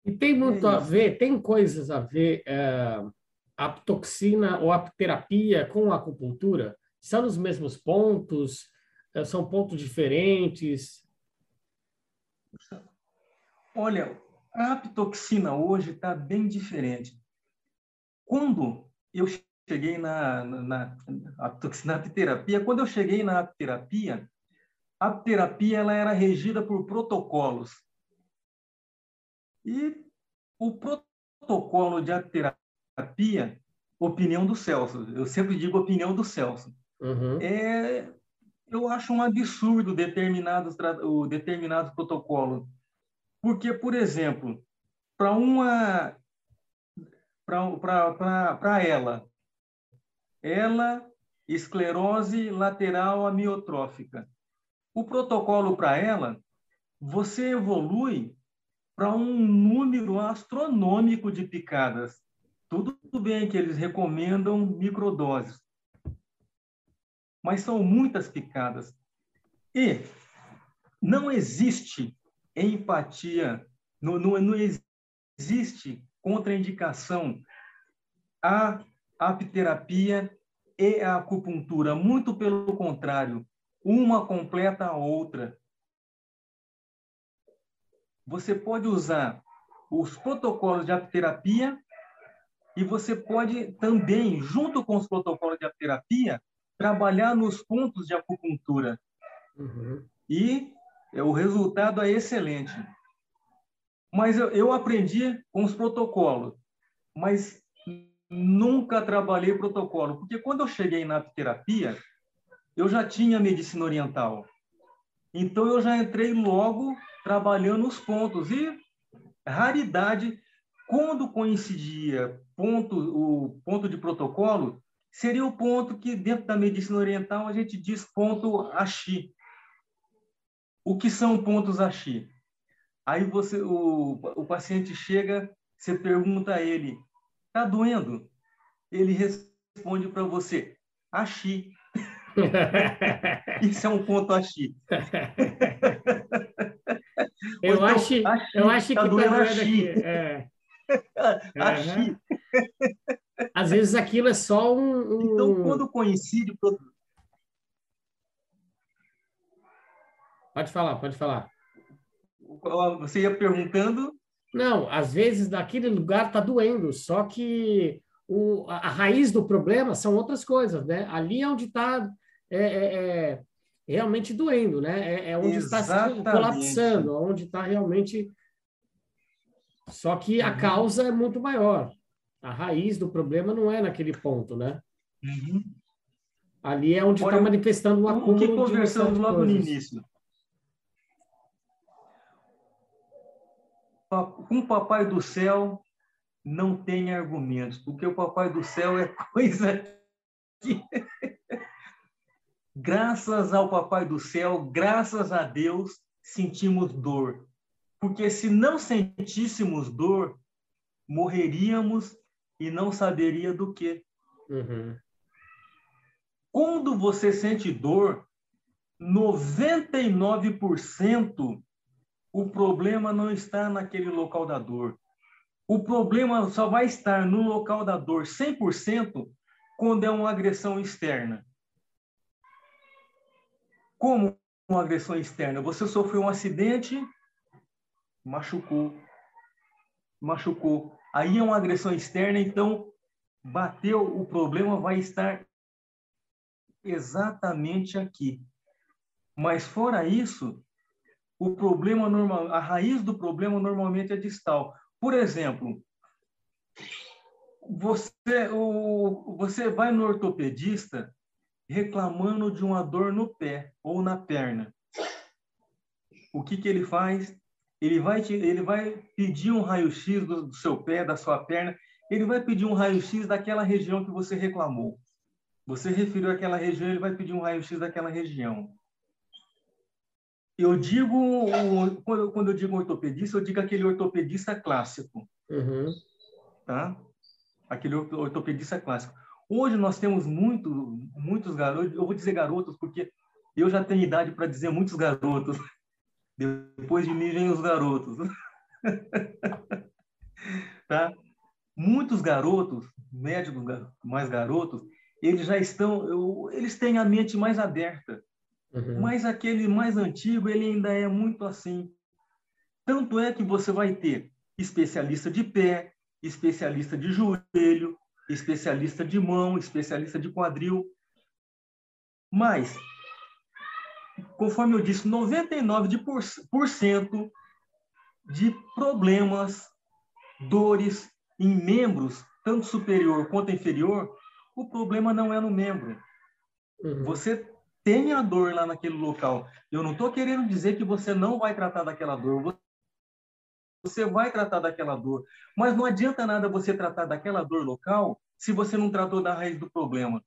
Speaker 1: E tem muito é a ver, tem coisas a ver, é, a toxina ou a terapia com a acupuntura? São nos mesmos pontos? É, são pontos diferentes?
Speaker 2: Olha, a apitoxina hoje está bem diferente. Quando eu cheguei na, na, na, na apiterapia, quando eu cheguei na apiterapia, a apiterapia ela era regida por protocolos. E o protocolo de apiterapia, opinião do Celso, eu sempre digo opinião do Celso, uhum. é eu acho um absurdo determinados, o determinado protocolo. Porque, por exemplo, para uma para ela, ela esclerose lateral amiotrófica. O protocolo para ela, você evolui para um número astronômico de picadas. Tudo bem que eles recomendam microdoses, mas são muitas picadas. E não existe empatia, não, não, não existe contraindicação à apiterapia e à acupuntura. Muito pelo contrário, uma completa a outra. Você pode usar os protocolos de apiterapia e você pode também, junto com os protocolos de apiterapia, trabalhar nos pontos de acupuntura. Uhum. E o resultado é excelente. Mas eu, eu aprendi com os protocolos, mas nunca trabalhei protocolo, porque quando eu cheguei na terapia, eu já tinha medicina oriental. Então eu já entrei logo trabalhando os pontos e raridade quando coincidia ponto o ponto de protocolo seria o ponto que, dentro da medicina oriental, a gente diz ponto Ashi. O que são pontos Ashi? Aí você, o, o paciente chega, você pergunta a ele, está doendo? Ele responde para você, Ashi. <laughs> Isso é um ponto Ashi. <laughs>
Speaker 1: eu, então, acho, ashi, eu acho tá que está doendo aqui. É. <laughs>
Speaker 2: Ashi.
Speaker 1: Às vezes aquilo é só um. um...
Speaker 2: Então, quando coincide.
Speaker 1: Pode falar, pode falar.
Speaker 2: Você ia perguntando?
Speaker 1: Não, às vezes naquele lugar está doendo, só que o, a, a, raiz do problema são outras coisas, né? Ali é onde está é, é, é, realmente doendo, né? É, é onde Exatamente. está colapsando, onde está realmente. Só que a uhum. causa é muito maior. A raiz do problema não é naquele ponto, né? Uhum. Ali é onde está manifestando o acúmulo.
Speaker 2: O que conversamos logo no início. Com o Papai do Céu não tem argumentos, porque o Papai do Céu é coisa que. <laughs> graças ao Papai do Céu, graças a Deus, sentimos dor. Porque se não sentíssemos dor, morreríamos e não saberia do que. Uhum. Quando você sente dor, 99% o problema não está naquele local da dor. O problema só vai estar no local da dor 100% quando é uma agressão externa. Como uma agressão externa? Você sofreu um acidente, machucou, machucou. Aí é uma agressão externa, então bateu, o problema vai estar exatamente aqui. Mas fora isso, o problema normal, a raiz do problema normalmente é distal. Por exemplo, você, o, você vai no ortopedista reclamando de uma dor no pé ou na perna. O que, que ele faz? Ele vai, te, ele vai pedir um raio-x do, do seu pé, da sua perna, ele vai pedir um raio-x daquela região que você reclamou. Você referiu aquela região, ele vai pedir um raio-x daquela região. Eu digo, quando, quando eu digo ortopedista, eu digo aquele ortopedista clássico. Uhum. Tá? Aquele ortopedista clássico. Hoje nós temos muito, muitos garotos, eu vou dizer garotos porque eu já tenho idade para dizer muitos garotos. Depois de mim vem os garotos. <laughs> tá? Muitos garotos, médicos mais garotos, eles já estão, eles têm a mente mais aberta. Uhum. Mas aquele mais antigo, ele ainda é muito assim. Tanto é que você vai ter especialista de pé, especialista de joelho, especialista de mão, especialista de quadril. Mas, conforme eu disse, 99% de problemas, dores em membros, tanto superior quanto inferior, o problema não é no membro. Uhum. Você tem a dor lá naquele local. Eu não estou querendo dizer que você não vai tratar daquela dor. Você vai tratar daquela dor. Mas não adianta nada você tratar daquela dor local se você não tratou da raiz do problema.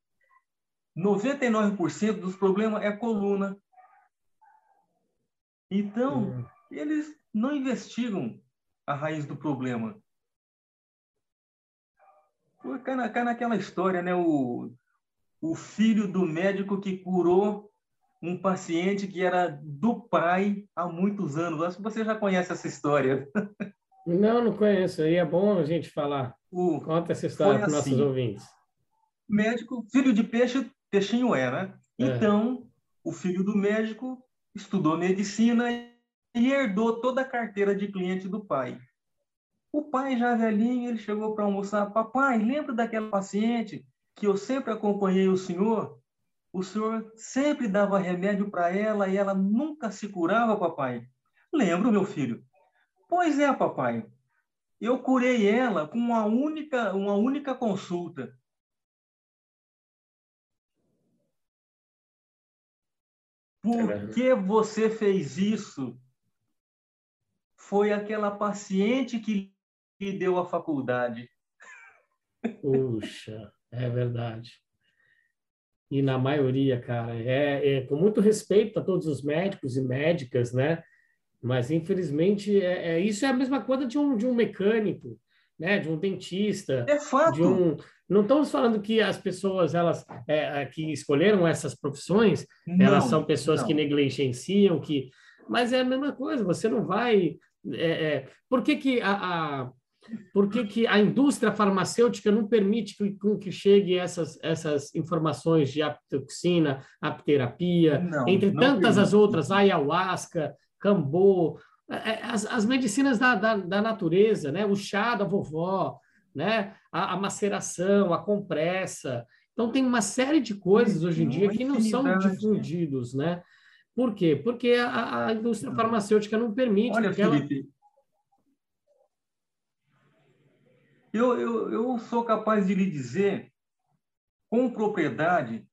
Speaker 2: 99% dos problemas é coluna. Então, hum. eles não investigam a raiz do problema. Cai, na, cai naquela história, né? O, o filho do médico que curou um paciente que era do pai há muitos anos. Acho que você já conhece essa história. <laughs>
Speaker 1: Não, não conheço. Aí é bom a gente falar. O, Conta essa história para assim, nossos ouvintes.
Speaker 2: Médico, filho de peixe, peixinho é, né? É. Então, o filho do médico estudou medicina e herdou toda a carteira de cliente do pai. O pai, já velhinho, ele chegou para almoçar. Papai, lembra daquela paciente que eu sempre acompanhei o senhor, o senhor sempre dava remédio para ela e ela nunca se curava, papai. Lembro, meu filho. Pois é, papai. Eu curei ela com uma única, uma única consulta. Por que você fez isso? Foi aquela paciente que lhe deu a faculdade.
Speaker 1: Puxa. É verdade. E na maioria, cara, é, é, com muito respeito a todos os médicos e médicas, né? Mas infelizmente é, é, isso é a mesma coisa de um, de um mecânico, né? De um dentista.
Speaker 2: É fato.
Speaker 1: De um... Não estamos falando que as pessoas elas é, é que escolheram essas profissões, não, elas são pessoas não. que negligenciam, que, mas é a mesma coisa. Você não vai. É, é... Por que que a, a por que, que a indústria farmacêutica não permite que, que chegue essas, essas informações de aptoxina, apterapia, não, entre não tantas permite. as outras, ayahuasca, cambô, é, é, as, as medicinas da, da, da, natureza, né? o chá da vovó, né? a, a maceração, a compressa. Então, tem uma série de coisas hoje em dia que não são difundidos, né? Por quê? Porque a, a indústria farmacêutica não permite.
Speaker 2: Olha, Felipe, ela... eu, eu, eu sou capaz de lhe dizer, com propriedade,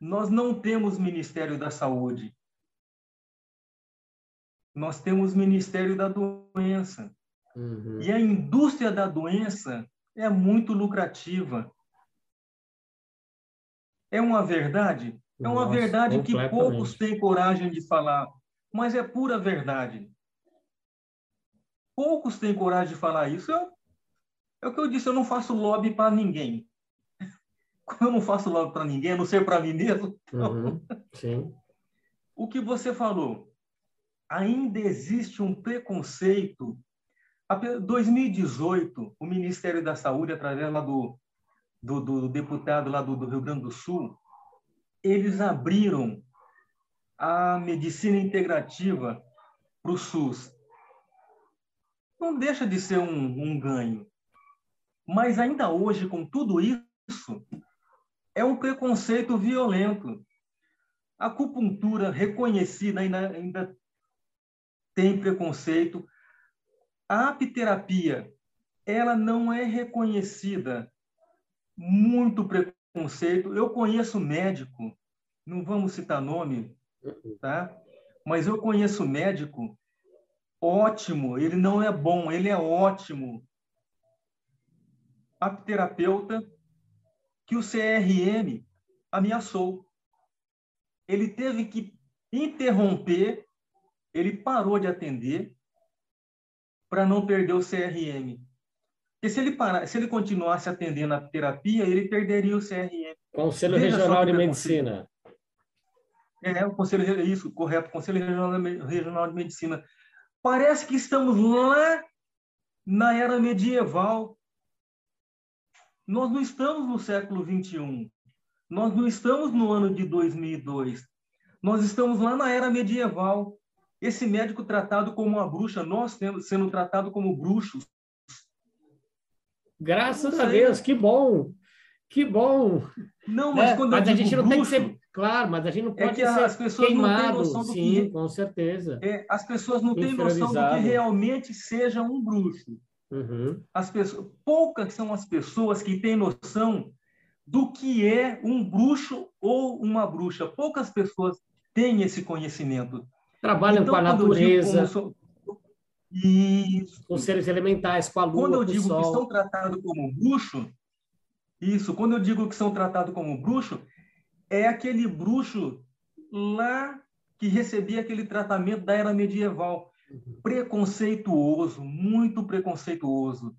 Speaker 2: nós não temos Ministério da Saúde. Nós temos Ministério da Doença. Uhum. E a indústria da doença é muito lucrativa. É uma verdade? É uma Nossa, verdade que poucos têm coragem de falar, mas é pura verdade. Poucos têm coragem de falar isso. Eu, é o que eu disse, eu não faço lobby para ninguém. Como <laughs> eu não faço lobby para ninguém, a não ser para mim mesmo.
Speaker 1: Então... Uhum, <laughs>
Speaker 2: o que você falou, ainda existe um preconceito. Em 2018, o Ministério da Saúde, através lá do do, do deputado lá do, do Rio Grande do Sul, eles abriram a medicina integrativa para o SUS. Não deixa de ser um, um ganho. Mas ainda hoje, com tudo isso, é um preconceito violento. A acupuntura reconhecida ainda, ainda tem preconceito. A apiterapia, ela não é reconhecida muito preconceito. Eu conheço médico, não vamos citar nome, tá? Mas eu conheço médico ótimo, ele não é bom, ele é ótimo. Apterapeuta que o CRM ameaçou. Ele teve que interromper, ele parou de atender para não perder o CRM. Porque se ele, parar, se ele continuasse atendendo a terapia, ele perderia o CRM.
Speaker 1: Conselho Veja Regional de Medicina.
Speaker 2: É, o Conselho, isso, correto, Conselho Regional, Regional de Medicina. Parece que estamos lá na era medieval. Nós não estamos no século 21. Nós não estamos no ano de 2002. Nós estamos lá na era medieval. Esse médico tratado como uma bruxa, nós sendo tratado como bruxos,
Speaker 1: Graças a Deus, que bom. Que bom.
Speaker 2: Não, mas é, quando mas a gente não bruxo,
Speaker 1: tem que ser. Claro, mas a gente não é pode
Speaker 2: é
Speaker 1: ser
Speaker 2: as pessoas queimado. Não têm noção
Speaker 1: do Sim, que, com certeza.
Speaker 2: É, as pessoas não têm noção do que realmente seja um bruxo.
Speaker 1: Uhum.
Speaker 2: As pessoas, poucas são as pessoas que têm noção do que é um bruxo ou uma bruxa. Poucas pessoas têm esse conhecimento.
Speaker 1: Trabalham então, com a natureza. Com seres elementais, com a lua,
Speaker 2: Quando eu digo que são tratados como bruxo, isso, quando eu digo que são tratados como bruxo, é aquele bruxo lá que recebia aquele tratamento da era medieval. Uhum. Preconceituoso, muito preconceituoso.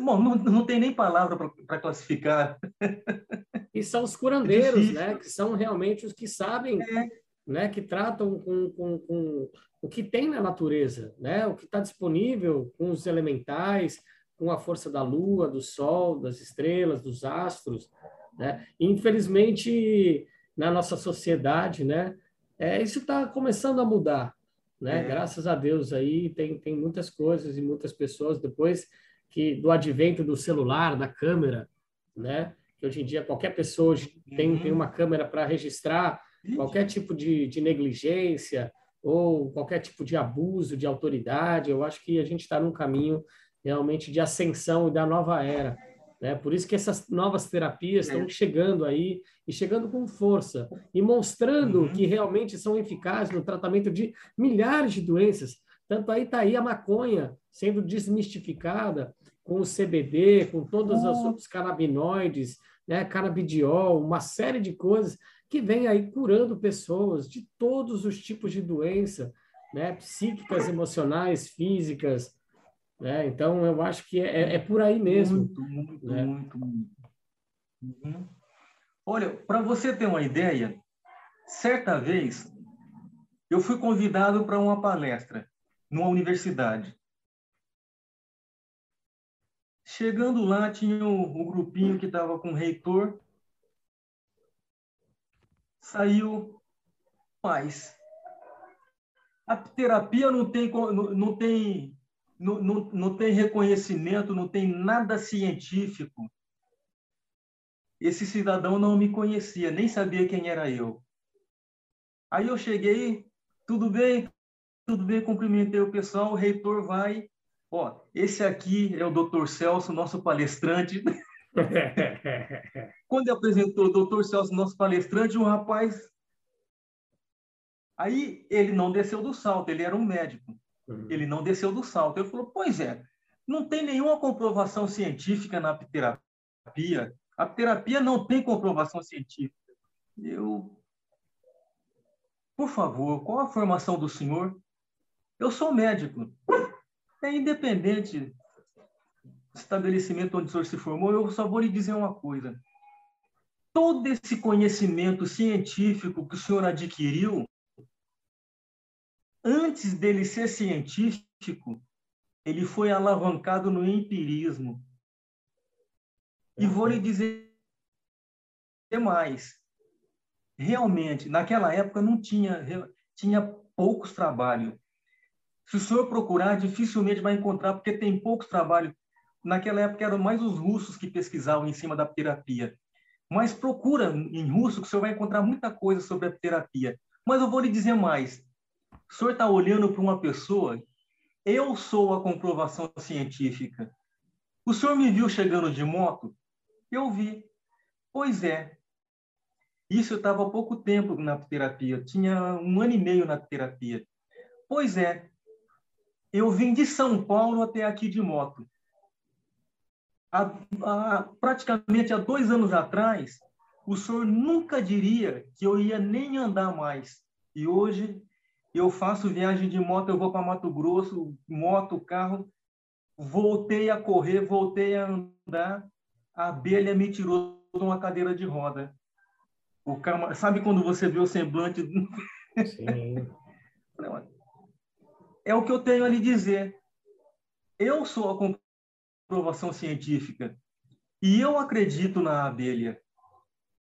Speaker 2: Bom, não, não tem nem palavra para classificar. <laughs>
Speaker 1: E são os curandeiros, é né? Que são realmente os que sabem é né, que tratam com, com, com, o que tem na natureza, né, o que está disponível com os elementais, com a força da lua, do sol, das estrelas, dos astros. Né? Infelizmente, na nossa sociedade, né, é, isso está começando a mudar. Né? É. Graças a Deus aí tem, tem muitas coisas e muitas pessoas depois que do advento do celular, da câmera, né? Que hoje em dia qualquer pessoa tem, tem uhum. uma câmera para registrar qualquer tipo de, de negligência ou qualquer tipo de abuso de autoridade, eu acho que a gente está num caminho realmente de ascensão e da nova era. Né? Por isso que essas novas terapias estão é. chegando aí e chegando com força e mostrando uhum. que realmente são eficazes no tratamento de milhares de doenças. Tanto aí está aí a maconha sendo desmistificada com o CBD, com todos os outros canabinoides, né? canabidiol, uma série de coisas que vem aí curando pessoas de todos os tipos de doença, né? psíquicas, emocionais, físicas. Né? Então, eu acho que é, é por aí mesmo.
Speaker 2: Muito, muito, né? muito, muito. Uhum. Olha, para você ter uma ideia, certa vez eu fui convidado para uma palestra numa universidade. Chegando lá, tinha o grupinho que estava com o reitor. Saiu paz. A terapia não tem, não, não tem, não, não, não tem reconhecimento, não tem nada científico. Esse cidadão não me conhecia, nem sabia quem era eu. Aí eu cheguei, tudo bem, tudo bem, cumprimentei o pessoal, o reitor vai, ó, esse aqui é o doutor Celso, nosso palestrante. <laughs> Quando apresentou o doutor Celso, nosso palestrante, um rapaz Aí ele não desceu do salto, ele era um médico. Uhum. Ele não desceu do salto. Ele falou: Pois é, não tem nenhuma comprovação científica na apterapia. A apterapia não tem comprovação científica. Eu. Por favor, qual a formação do senhor? Eu sou médico. É independente do estabelecimento onde o senhor se formou, eu só vou lhe dizer uma coisa. Todo esse conhecimento científico que o senhor adquiriu antes dele ser científico, ele foi alavancado no empirismo. E vou lhe dizer mais. Realmente, naquela época não tinha, tinha poucos trabalhos. Se o senhor procurar, dificilmente vai encontrar, porque tem poucos trabalhos. Naquela época eram mais os russos que pesquisavam em cima da terapia. Mas procura em russo que o senhor vai encontrar muita coisa sobre a terapia. Mas eu vou lhe dizer mais. O senhor está olhando para uma pessoa, eu sou a comprovação científica. O senhor me viu chegando de moto? Eu vi. Pois é. Isso eu estava há pouco tempo na terapia, tinha um ano e meio na terapia. Pois é. Eu vim de São Paulo até aqui de moto. Há, há, praticamente há dois anos atrás, o senhor nunca diria que eu ia nem andar mais. E hoje eu faço viagem de moto, eu vou para Mato Grosso, moto, carro, voltei a correr, voltei a andar, a abelha me tirou de uma cadeira de roda. O cama... Sabe quando você vê o semblante? Sim. <laughs> é o que eu tenho a lhe dizer. Eu sou a comprovação científica e eu acredito na abelha.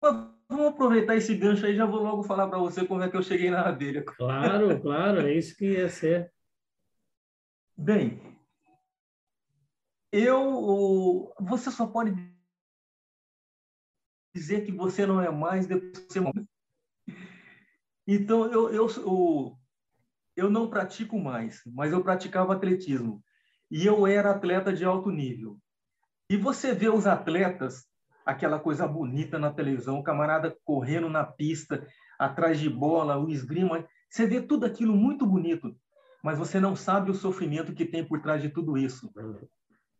Speaker 2: Vamos aproveitar esse gancho aí, já vou logo falar para você como é que eu cheguei na abelha.
Speaker 1: Claro, <laughs> claro, é isso que ia ser.
Speaker 2: Bem, eu, você só pode dizer que você não é mais depois que você morre. Então, eu, eu, eu, eu não pratico mais, mas eu praticava atletismo. E eu era atleta de alto nível. E você vê os atletas aquela coisa bonita na televisão, o camarada correndo na pista, atrás de bola, o esgrima. Você vê tudo aquilo muito bonito, mas você não sabe o sofrimento que tem por trás de tudo isso.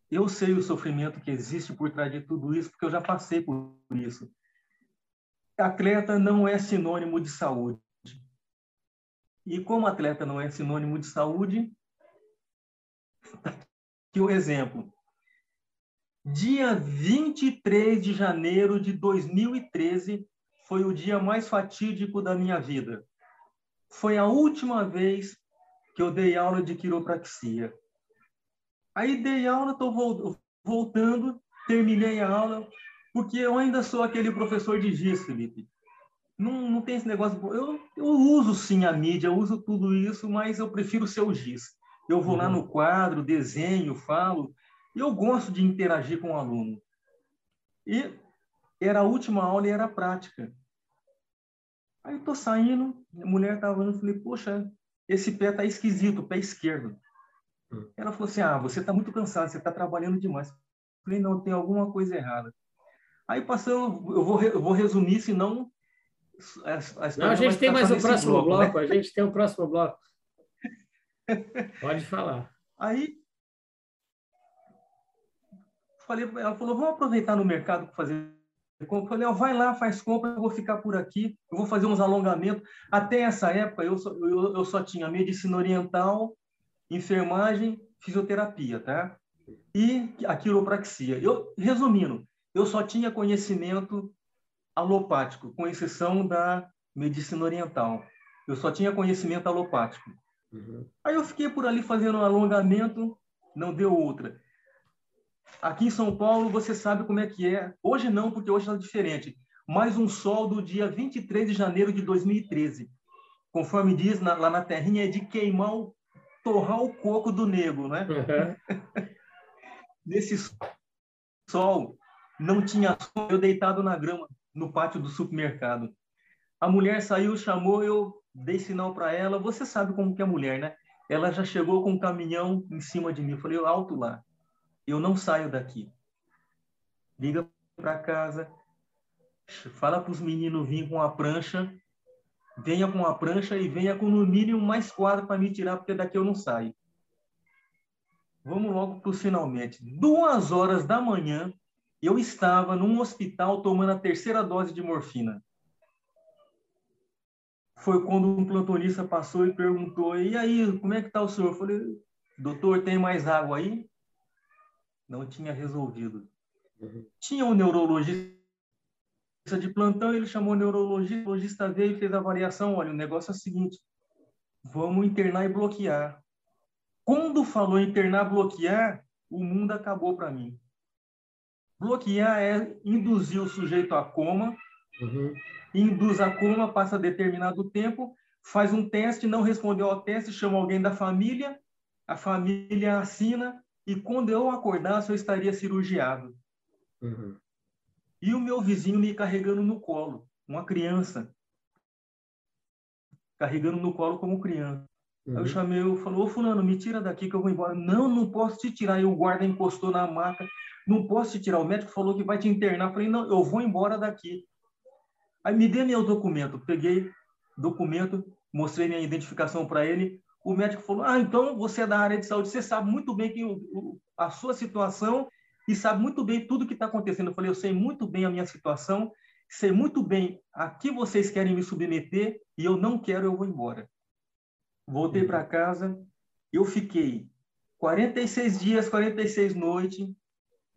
Speaker 2: Eu sei o sofrimento que existe por trás de tudo isso, porque eu já passei por isso. Atleta não é sinônimo de saúde. E como atleta não é sinônimo de saúde, aqui o exemplo. Dia 23 de janeiro de 2013 foi o dia mais fatídico da minha vida. Foi a última vez que eu dei aula de quiropraxia. Aí dei aula, estou voltando, terminei a aula, porque eu ainda sou aquele professor de giz, Felipe. Não, não tem esse negócio. Eu, eu uso sim a mídia, uso tudo isso, mas eu prefiro ser o giz. Eu vou uhum. lá no quadro, desenho, falo, eu gosto de interagir com o aluno. E era a última aula e era a prática. Aí eu tô saindo, a mulher estava falando, falei, poxa, esse pé tá esquisito, pé esquerdo. Hum. Ela falou assim, ah, você está muito cansado, você está trabalhando demais. Eu falei, não, tem alguma coisa errada. Aí passando, eu vou, eu vou resumir, senão
Speaker 1: a, a Não, a gente tem mais o próximo bloco, bloco né? a gente tem o próximo bloco. Pode falar.
Speaker 2: Aí falei, ela falou, vamos aproveitar no mercado para fazer compra. Eu falei, oh, vai lá, faz compra, eu vou ficar por aqui, eu vou fazer uns alongamentos. Até essa época, eu só, eu, eu só tinha medicina oriental, enfermagem, fisioterapia, tá? E a quiropraxia. Eu, resumindo, eu só tinha conhecimento alopático, com exceção da medicina oriental. Eu só tinha conhecimento alopático. Uhum. Aí eu fiquei por ali fazendo um alongamento, não deu outra. Aqui em São Paulo, você sabe como é que é. Hoje não, porque hoje está diferente. Mais um sol do dia 23 de janeiro de 2013. Conforme diz na, lá na terrinha, é de queimar o, torrar o coco do nego, né? Uhum. <laughs> Nesse sol, não tinha sol, eu deitado na grama, no pátio do supermercado. A mulher saiu, chamou, eu dei sinal para ela. Você sabe como que é mulher, né? Ela já chegou com um caminhão em cima de mim. Eu falei, alto lá. Eu não saio daqui. Liga para casa. Fala para os meninos virem com a prancha. Venha com a prancha e venha com no mínimo mais quadro para me tirar, porque daqui eu não saio. Vamos logo para os finalmente. Duas horas da manhã, eu estava num hospital tomando a terceira dose de morfina foi quando um plantonista passou e perguntou: e aí, como é que está o senhor? Eu falei: doutor, tem mais água aí? Não tinha resolvido. Uhum. Tinha um neurologista de plantão, ele chamou o neurologista, o neurologista veio e fez a avaliação. Olha, o negócio é o seguinte: vamos internar e bloquear. Quando falou internar, bloquear, o mundo acabou para mim. Bloquear é induzir o sujeito a coma, uhum induz a coma, passa determinado tempo, faz um teste, não respondeu ao teste, chama alguém da família, a família assina, e quando eu acordasse, eu estaria cirurgiado. Uhum. E o meu vizinho me carregando no colo, uma criança. Carregando no colo como criança. Uhum. Aí eu chamei, eu falei, ô fulano, me tira daqui que eu vou embora. Não, não posso te tirar. E o guarda encostou na maca. Não posso te tirar. O médico falou que vai te internar. Eu falei, não, eu vou embora daqui. Aí me dê meu documento. Peguei documento, mostrei minha identificação para ele. O médico falou: Ah, então você é da área de saúde, você sabe muito bem que o, a sua situação e sabe muito bem tudo que está acontecendo. Eu falei: Eu sei muito bem a minha situação, sei muito bem a que vocês querem me submeter e eu não quero, eu vou embora. Voltei para casa, eu fiquei 46 dias, 46 noites,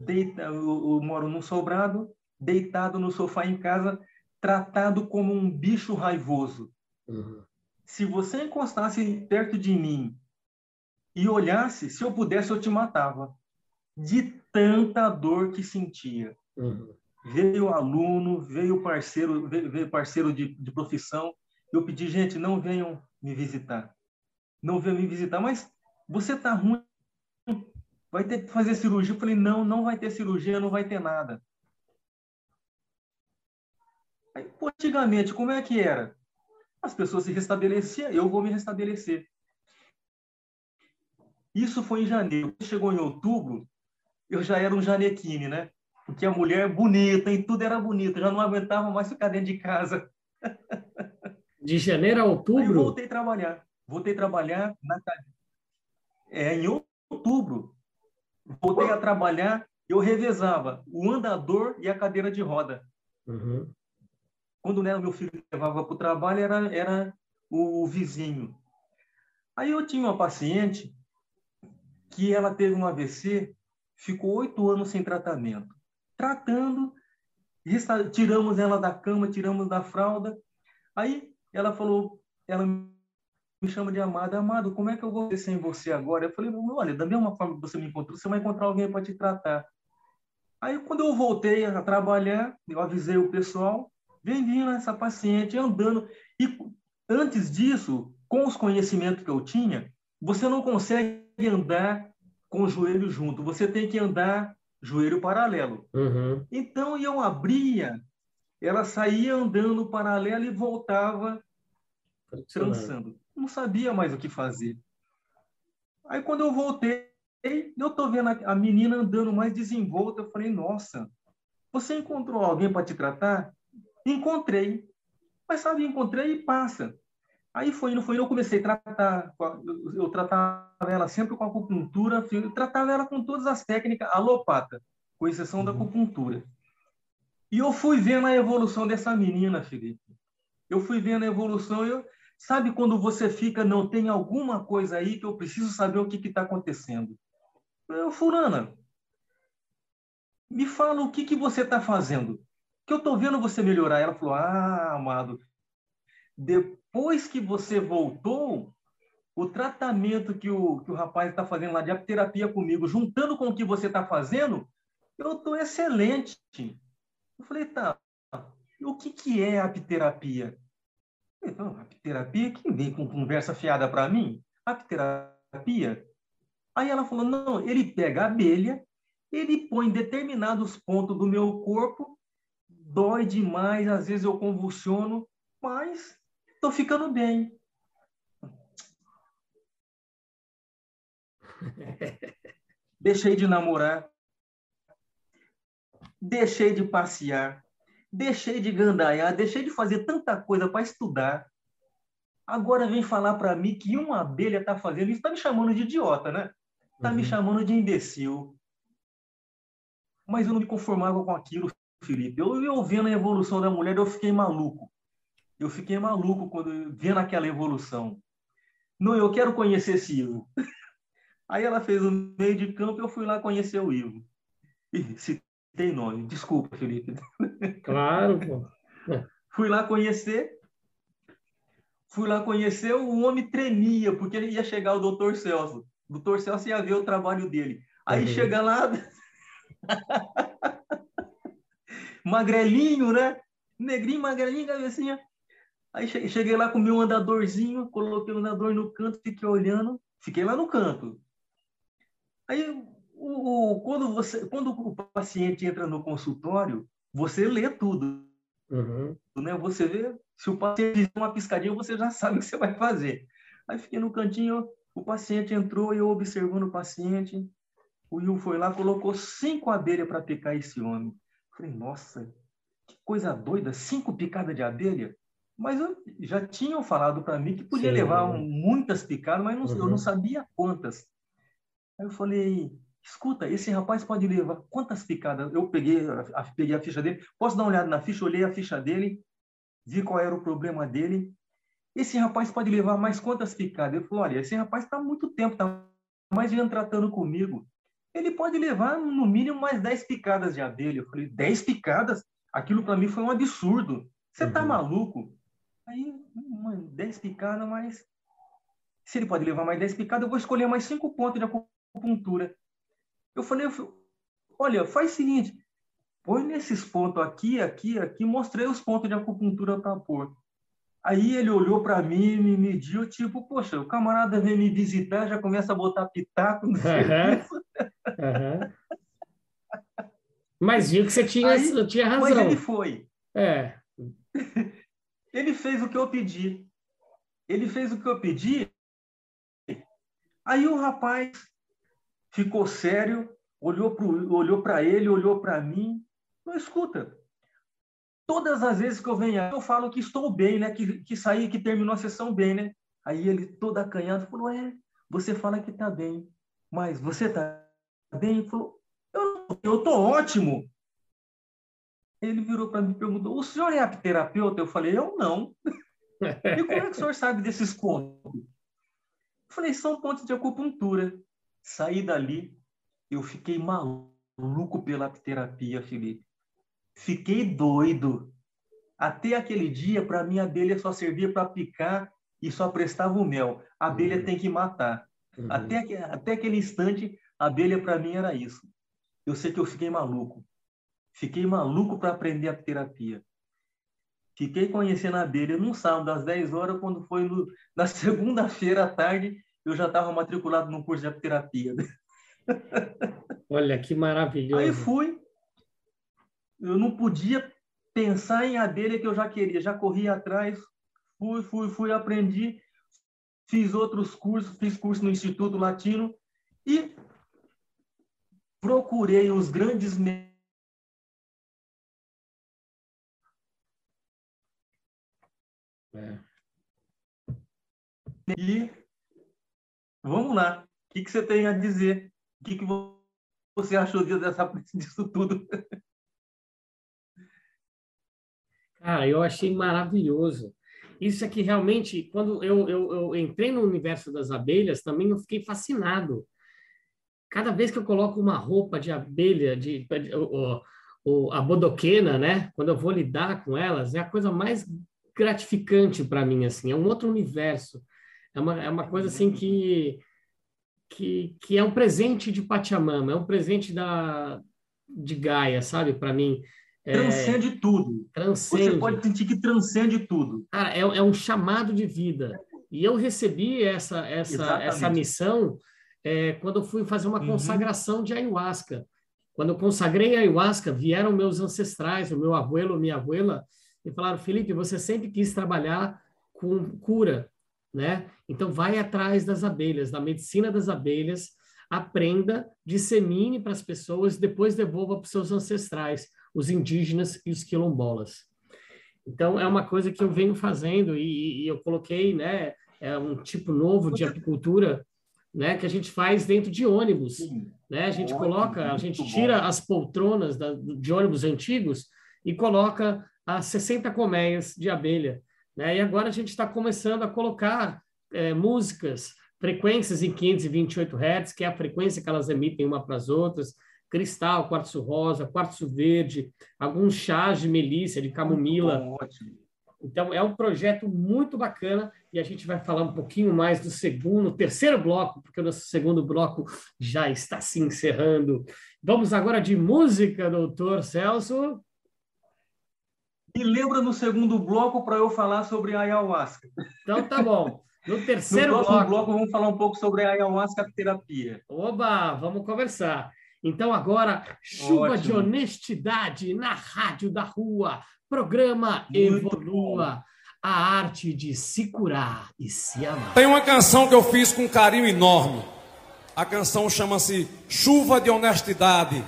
Speaker 2: deita, eu, eu moro num sobrado, deitado no sofá em casa, tratado como um bicho raivoso. Uhum. Se você encostasse perto de mim e olhasse, se eu pudesse, eu te matava. De tanta dor que sentia. Uhum. Veio aluno, veio parceiro, veio parceiro de, de profissão. Eu pedi, gente, não venham me visitar. Não venham me visitar, mas você está ruim, vai ter que fazer cirurgia. Eu falei, não, não vai ter cirurgia, não vai ter nada. Aí, pô, antigamente, como é que era? As pessoas se restabeleciam, eu vou me restabelecer. Isso foi em janeiro. Chegou em outubro, eu já era um janequine, né? Porque a mulher bonita, e tudo era bonito, já não aguentava mais ficar dentro de casa. <laughs>
Speaker 1: De janeiro a outubro? Aí eu
Speaker 2: voltei a trabalhar. Voltei a trabalhar na é, em outubro. Voltei a trabalhar, eu revezava o andador e a cadeira de roda. Uhum. Quando né, meu filho levava para o trabalho, era, era o vizinho. Aí eu tinha uma paciente que ela teve um AVC, ficou oito anos sem tratamento. Tratando, tiramos ela da cama, tiramos da fralda. Aí ela falou, ela me chama de Amado. Amado, como é que eu vou ser sem você agora? Eu falei, olha, da mesma forma que você me encontrou, você vai encontrar alguém para te tratar. Aí, quando eu voltei a trabalhar, eu avisei o pessoal, Vem vindo essa paciente andando. E antes disso, com os conhecimentos que eu tinha, você não consegue andar com o joelho junto, você tem que andar joelho paralelo. Uhum. Então eu abria, ela saía andando paralelo e voltava trançando. Não sabia mais o que fazer. Aí quando eu voltei, eu tô vendo a menina andando mais desenvolta, eu falei: "Nossa, você encontrou alguém para te tratar?" Encontrei. Mas sabe, encontrei e passa. Aí foi indo, foi indo, eu comecei a tratar, eu, tratava ela sempre com acupuntura, eu tratava ela com todas as técnicas alopata, com exceção uhum. da acupuntura. E eu fui vendo a evolução dessa menina, Felipe. Eu fui vendo a evolução, eu, sabe quando você fica, não tem alguma coisa aí que eu preciso saber o que está acontecendo. Eu, fulana, me fala o que, que você está fazendo que eu estou vendo você melhorar. Ela falou: Ah, amado, depois que você voltou, o tratamento que o, que o rapaz está fazendo lá de apterapia comigo, juntando com o que você está fazendo, eu estou excelente. Eu falei, tá, o que, que é apterapia? Então, apterapia, quem vem com conversa fiada para mim? Apterapia? Aí ela falou, não, ele pega a abelha, ele põe determinados pontos do meu corpo, dói demais, às vezes eu convulsiono, mas estou ficando bem. <laughs> Deixei de namorar, deixei de passear, deixei de gandaiar, deixei de fazer tanta coisa para estudar. Agora vem falar para mim que uma abelha está fazendo isso, está me chamando de idiota, né? Está uhum. me chamando de imbecil. Mas eu não me conformava com aquilo, Felipe. Eu, eu vendo a evolução da mulher, eu fiquei maluco. Eu fiquei maluco quando vendo aquela evolução. Não, eu quero conhecer esse Ivo. <laughs> Aí ela fez o meio de campo e eu fui lá conhecer o Ivo. E citei nome. Desculpa, Felipe. <laughs>
Speaker 1: Claro, pô.
Speaker 2: Fui lá conhecer. Fui lá conhecer, o homem tremia, porque ele ia chegar o doutor Celso. O doutor Celso ia ver o trabalho dele. Aí uhum. chega lá. <laughs> magrelinho, né? Negrinho, magrelinho, cabecinha. Aí cheguei lá com meu andadorzinho, coloquei o andador no canto, fiquei olhando, fiquei lá no canto. Aí, o, quando, você, quando o paciente entra no consultório, você lê tudo. Uhum. Né? Você vê, se o paciente diz uma piscadinha, você já <laughs> sabe o que você vai fazer. Aí fiquei no cantinho, o paciente entrou, eu observando o paciente. O Will foi lá, colocou cinco abelhas para picar esse homem. Falei, nossa, que coisa doida, cinco picadas de abelha. Mas eu, já tinham falado para mim que podia Sim. levar muitas picadas, mas não, uhum. eu não uhum. sabia quantas. Aí eu falei, escuta, esse rapaz pode levar quantas picadas? Eu peguei a, peguei a ficha dele, posso dar uma olhada na ficha? Olhei a ficha dele, vi qual era o problema dele. Esse rapaz pode levar mais quantas picadas? Eu falei, olha, esse rapaz está há muito tempo, está mais de tratando comigo. Ele pode levar, no mínimo, mais 10 picadas de abelha. Eu falei, 10 picadas? Aquilo para mim foi um absurdo. Você está uhum. maluco? Aí, 10 picadas, mas... Se ele pode levar mais 10 picadas, eu vou escolher mais 5 pontos de acupuntura. Eu falei, olha, faz o seguinte, põe nesses pontos aqui, aqui, aqui, mostrei os pontos de acupuntura para pôr. Aí ele olhou para mim, me mediu, tipo, poxa, o camarada vem me visitar, já começa a botar pitaco no serviço. Uhum.
Speaker 1: Mas viu que você tinha, Aí, tinha razão. Mas
Speaker 2: ele foi.
Speaker 1: É. <laughs>
Speaker 2: Ele fez o que eu pedi. Ele fez o que eu pedi. Aí o rapaz ficou sério, olhou para olhou ele, olhou para mim. Não escuta. Todas as vezes que eu venho eu falo que estou bem, né? Que, que saí, que terminou a sessão bem, né? Aí ele, todo acanhado, falou: É, você fala que está bem, mas você está bem? Ele falou: Eu estou ótimo. Ele virou para mim e perguntou: O senhor é apterapeuta? Eu falei: Eu não. <laughs> e como é que o senhor sabe desses pontos? Eu falei: São pontos de acupuntura saí dali, eu fiquei maluco pela terapia, Felipe. Fiquei doido. Até aquele dia, para mim, a abelha só servia para picar e só prestava o mel. A abelha uhum. tem que matar. Uhum. Até, até aquele instante, a abelha para mim era isso. Eu sei que eu fiquei maluco. Fiquei maluco para aprender a terapia. Fiquei conhecendo a abelha num sábado, às 10 horas, quando foi no, na <laughs> segunda-feira à tarde, eu já estava matriculado no curso de apterapia.
Speaker 1: Olha, que maravilhoso.
Speaker 2: Aí fui. Eu não podia pensar em abelha que eu já queria. Já corri atrás. Fui, fui, fui, aprendi. Fiz outros cursos. Fiz curso no Instituto Latino. E procurei os grandes é. E Vamos lá. O que, que você tem a dizer? O que, que você achou dessa, <laughs> disso tudo?
Speaker 1: Cara, eu achei maravilhoso. Isso é que realmente, quando eu, eu, eu, entrei no universo das abelhas, também eu fiquei fascinado. Cada vez que eu coloco uma roupa de abelha, de, de o, o, a bodoquena, né? Quando eu vou lidar com elas, é a coisa mais gratificante para mim, assim. É um outro universo É uma, é uma coisa assim que, que, que é um presente de Pachamama, é um presente da, de Gaia, sabe? Para mim.
Speaker 2: É, transcende tudo.
Speaker 1: Transcende.
Speaker 2: Você pode sentir que transcende tudo.
Speaker 1: Cara, é, é um chamado de vida. E eu recebi essa, essa, essa missão é, quando eu fui fazer uma uhum. consagração de ayahuasca. Quando eu consagrei a ayahuasca, vieram meus ancestrais, o meu abuelo, minha abuela, e falaram: Felipe, você sempre quis trabalhar com cura, né? Então vai atrás das abelhas, da medicina das abelhas, aprenda, dissemine para as pessoas, depois devolva para os seus ancestrais, os indígenas e os quilombolas. Então é uma coisa que eu venho fazendo e, e eu coloquei, né? É um tipo novo de apicultura, né? Que a gente faz dentro de ônibus, né? A gente coloca, a gente tira as poltronas da, de ônibus antigos e coloca as 60 colmeias de abelha. Né? E agora a gente está começando a colocar é, músicas, frequências em 528 Hz, que é a frequência que elas emitem uma para as outras, cristal, quartzo rosa, quartzo verde, alguns chás de melícia, de camomila. Então, é um projeto muito bacana e a gente vai falar um pouquinho mais do segundo, terceiro bloco, porque o nosso segundo bloco já está se encerrando. Vamos agora de música, doutor Celso.
Speaker 2: E lembra no segundo bloco para eu falar sobre a ayahuasca.
Speaker 1: Então tá bom. No terceiro
Speaker 2: no
Speaker 1: bloco...
Speaker 2: bloco vamos falar um pouco sobre a ayahuasca terapia.
Speaker 1: Oba, vamos conversar. Então agora, chuva Ótimo. de honestidade na rádio da rua. Programa Muito Evolua. Bom. A arte de se curar e se amar.
Speaker 5: Tem uma canção que eu fiz com um carinho enorme. A canção chama-se Chuva de Honestidade.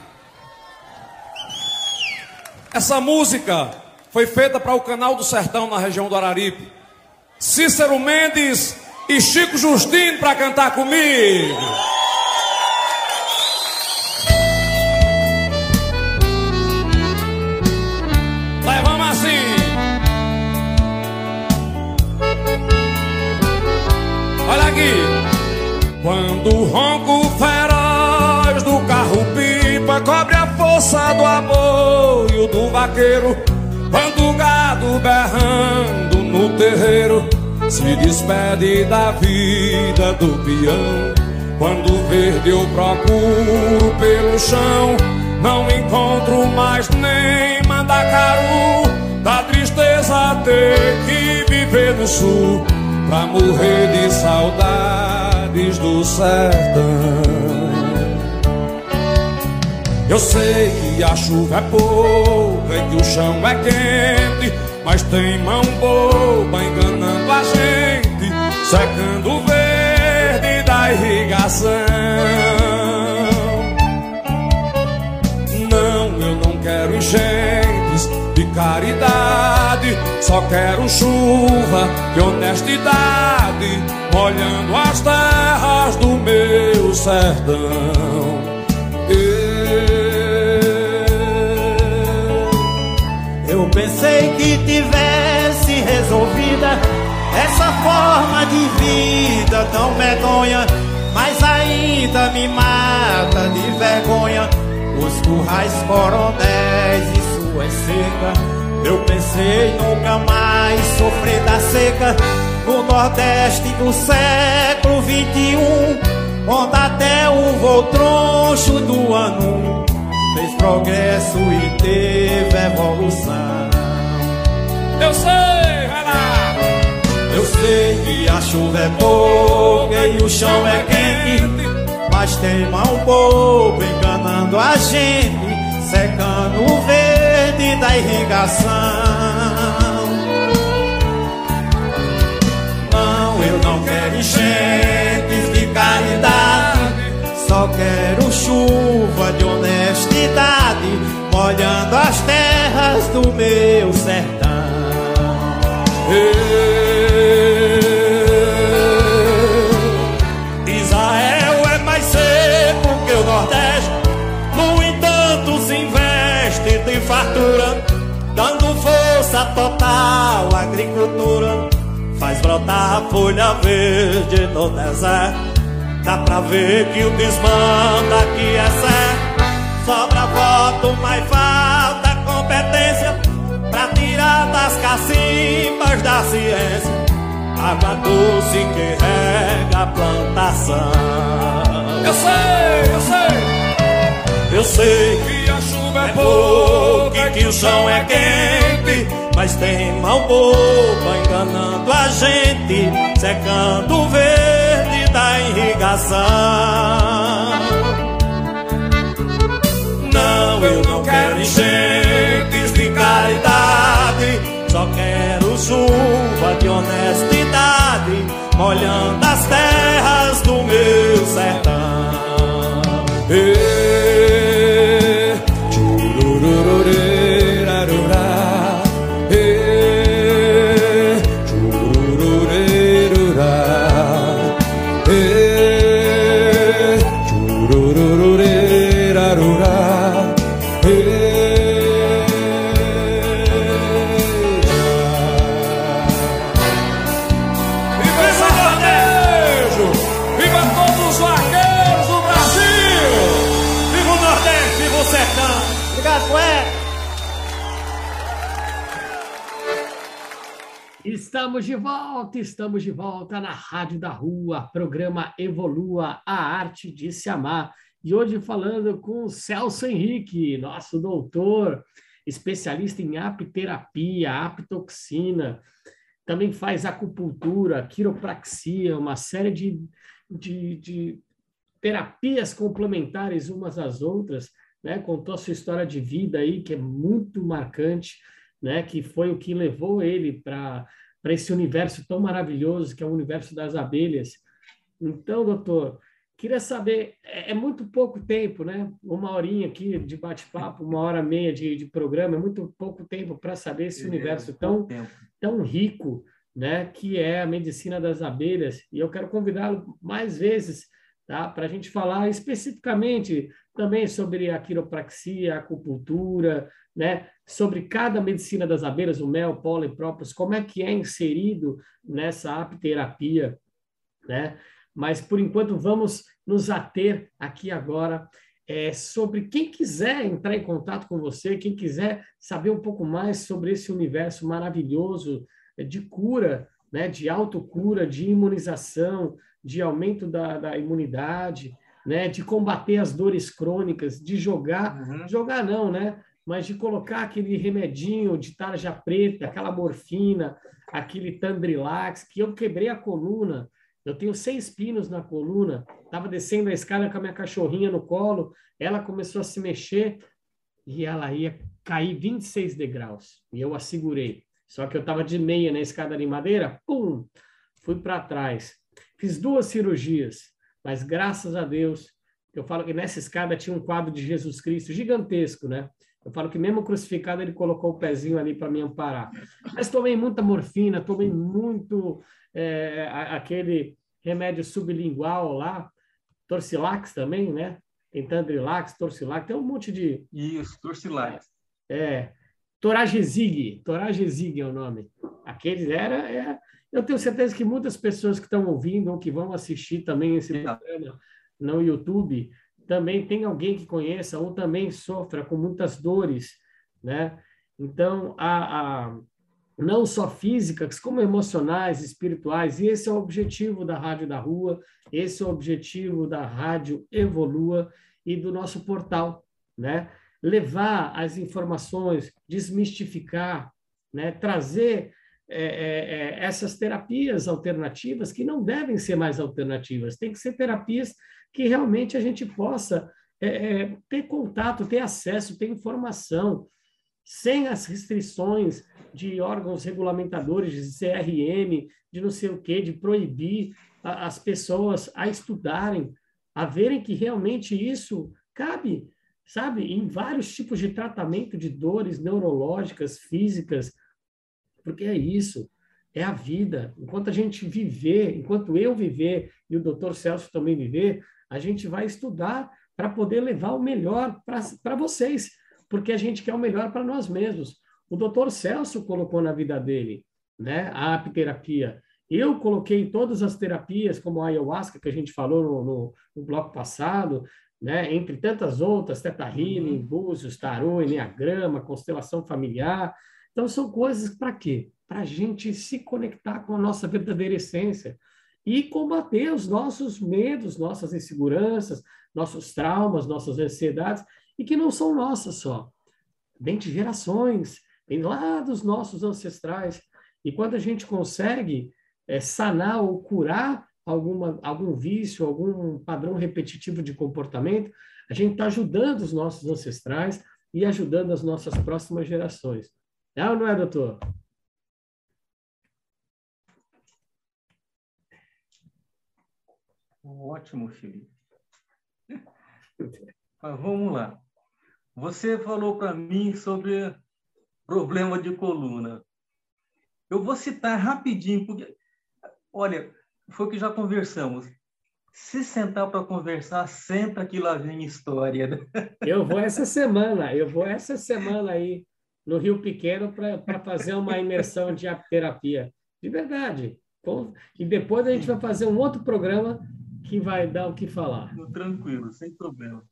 Speaker 5: Essa música foi feita para o Canal do Sertão, na região do Araripe. Cícero Mendes e Chico Justino para cantar comigo. Vai, vamos assim. Olha aqui. Quando o ronco feroz do carro-pipa cobre a força do amor e o do vaqueiro berrando no terreiro se despede da vida do peão. Quando verde eu procuro pelo chão, não encontro mais nem mandacaru. Da tristeza ter que viver no sul, pra morrer de saudades do sertão. Eu sei que a chuva é pouca e que o chão é quente, mas tem mão boba enganando a gente, secando o verde da irrigação. Não, eu não quero enchentes de caridade, só quero chuva de honestidade, molhando as terras do meu sertão.
Speaker 6: Que tivesse resolvida essa forma de vida tão medonha, mas ainda me mata de vergonha os currais coronéis e sua seca. Eu pensei nunca mais sofrer da seca no Nordeste do século 21, onde até o voo troncho do ano fez progresso e teve evolução.
Speaker 5: Eu sei, vai lá.
Speaker 6: Eu sei que a chuva é pouca e o chão é quente, mas tem mão boba enganando a gente, secando o verde da irrigação. Não, eu não quero enchentes de caridade só quero chuva de honestidade, molhando as terras do meu sertão. Israel é mais seco que o Nordeste, no entanto se investe de fartura, dando força total à agricultura. Faz brotar a folha verde no deserto. Dá pra ver que o desmanda aqui é certo. Sobra voto, mas falta competência cacimbas da ciência Água doce que resta da plantação.
Speaker 5: Eu sei, eu sei.
Speaker 6: Eu sei
Speaker 5: que a chuva é pouca
Speaker 6: e que o chão é quente, mas tem mal boba enganando a gente, secando o verde da irrigação. Não, eu não quero enchentes de caridade, só quero chuva de honestidade, molhando as terras do meu sertão.
Speaker 1: Estamos de volta, estamos de volta na Rádio da Rua, programa Evolua, a arte de se amar. E hoje falando com Celso Henrique, nosso doutor, especialista em apiterapia, apitoxina, também faz acupuntura, quiropraxia, uma série de, de, de terapias complementares umas às outras, né? Contou a sua história de vida aí, que é muito marcante, né? Que foi o que levou ele para para esse universo tão maravilhoso que é o universo das abelhas. Então, doutor, queria saber, é, é muito pouco tempo, né? Uma horinha aqui de bate-papo, uma hora e meia de, de programa, é muito pouco tempo para saber esse é, universo tão, tão rico, né? Que é a medicina das abelhas. E eu quero convidá-lo mais vezes tá? para a gente falar especificamente também sobre a quiropraxia, a acupuntura, né? sobre cada medicina das abelhas, o mel, pólen, próprios, como é que é inserido nessa apiterapia, né? Mas, por enquanto, vamos nos ater aqui agora é, sobre quem quiser entrar em contato com você, quem quiser saber um pouco mais sobre esse universo maravilhoso de cura, né, de autocura, de imunização, de aumento da, da imunidade, né, de combater as dores crônicas, de jogar, uhum. jogar não, né, mas de colocar aquele remedinho de tarja preta, aquela morfina, aquele Tandrilax, que eu quebrei a coluna, eu tenho seis pinos na coluna, estava descendo a escada com a minha cachorrinha no colo, ela começou a se mexer e ela ia cair 26 degraus, e eu a segurei. Só que eu estava de meia na escada de madeira, pum, fui para trás. Fiz duas cirurgias, mas graças a Deus, eu falo que nessa escada tinha um quadro de Jesus Cristo gigantesco, né? Eu falo que mesmo crucificado ele colocou o pezinho ali para me amparar. Mas tomei muita morfina, tomei muito é, aquele remédio sublingual lá, Torcilax também, né? Tem Tandrilax, Torcilax, tem um monte de...
Speaker 2: Isso, Torcilax.
Speaker 1: É, Toragezig, Toragezig é o nome. Aquele era... É, eu tenho certeza que muitas pessoas que estão ouvindo ou que vão assistir também esse programa no YouTube também tem alguém que conheça ou também sofra com muitas dores, né? Então, a, a, não só físicas, como emocionais, espirituais, e esse é o objetivo da Rádio da Rua, esse é o objetivo da Rádio Evolua e do nosso portal, né? Levar as informações, desmistificar, né? trazer é, é, é essas terapias alternativas que não devem ser mais alternativas, tem que ser terapias que realmente a gente possa é, é, ter contato, ter acesso, ter informação, sem as restrições de órgãos regulamentadores, de CRM, de não sei o quê, de proibir a, as pessoas a estudarem, a verem que realmente isso cabe, sabe, em vários tipos de tratamento de dores neurológicas, físicas, porque é isso é a vida. Enquanto a gente viver, enquanto eu viver e o doutor Celso também viver, a gente vai estudar para poder levar o melhor para vocês, porque a gente quer o melhor para nós mesmos. O doutor Celso colocou na vida dele né, a apiterapia. Eu coloquei todas as terapias, como a ayahuasca, que a gente falou no, no, no bloco passado, né, entre tantas outras, Teta Healing, uhum. Búzios, Tarô, Enneagrama, Constelação Familiar. Então, são coisas para quê? Para a gente se conectar com a nossa verdadeira essência. e combater os nossos medos, nossas inseguranças, nossos traumas, nossas ansiedades, e que não são nossas só. Vem de gerações, vem lá dos nossos ancestrais. E quando a gente consegue é, sanar ou curar alguma, algum vício, algum padrão repetitivo de comportamento, a gente está ajudando os nossos ancestrais e ajudando as nossas próximas gerações. É ou não é, doutor?
Speaker 2: Ótimo, Felipe. Mas vamos lá. Você falou para mim sobre problema de coluna. Eu vou citar rapidinho, porque, olha, foi o que já conversamos. Se sentar para conversar, senta que lá vem história. Né?
Speaker 1: Eu vou essa semana, eu vou essa semana aí no Rio Pequeno para fazer uma imersão de terapia. De verdade. E depois a gente vai fazer um outro programa que vai dar o que falar.
Speaker 2: Tranquilo, sem problema.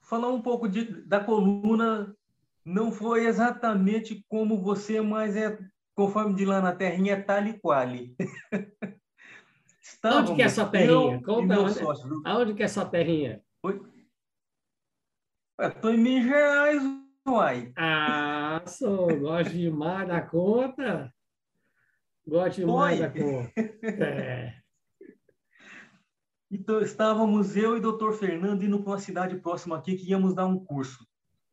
Speaker 2: Falar um pouco de, da coluna não foi exatamente como você, mas é conforme de lá na terrinha, é tal e quali. <laughs>
Speaker 1: Onde que é essa terrinha? Conta onde, sócio, aonde que é essa terrinha?
Speaker 2: Estou em Minas Gerais, uai.
Speaker 1: Ah, sou, gosto demais da conta. Gosto demais Oi. da conta. É.
Speaker 2: Então, estávamos eu e o doutor Fernando indo para uma cidade próxima aqui que íamos dar um curso.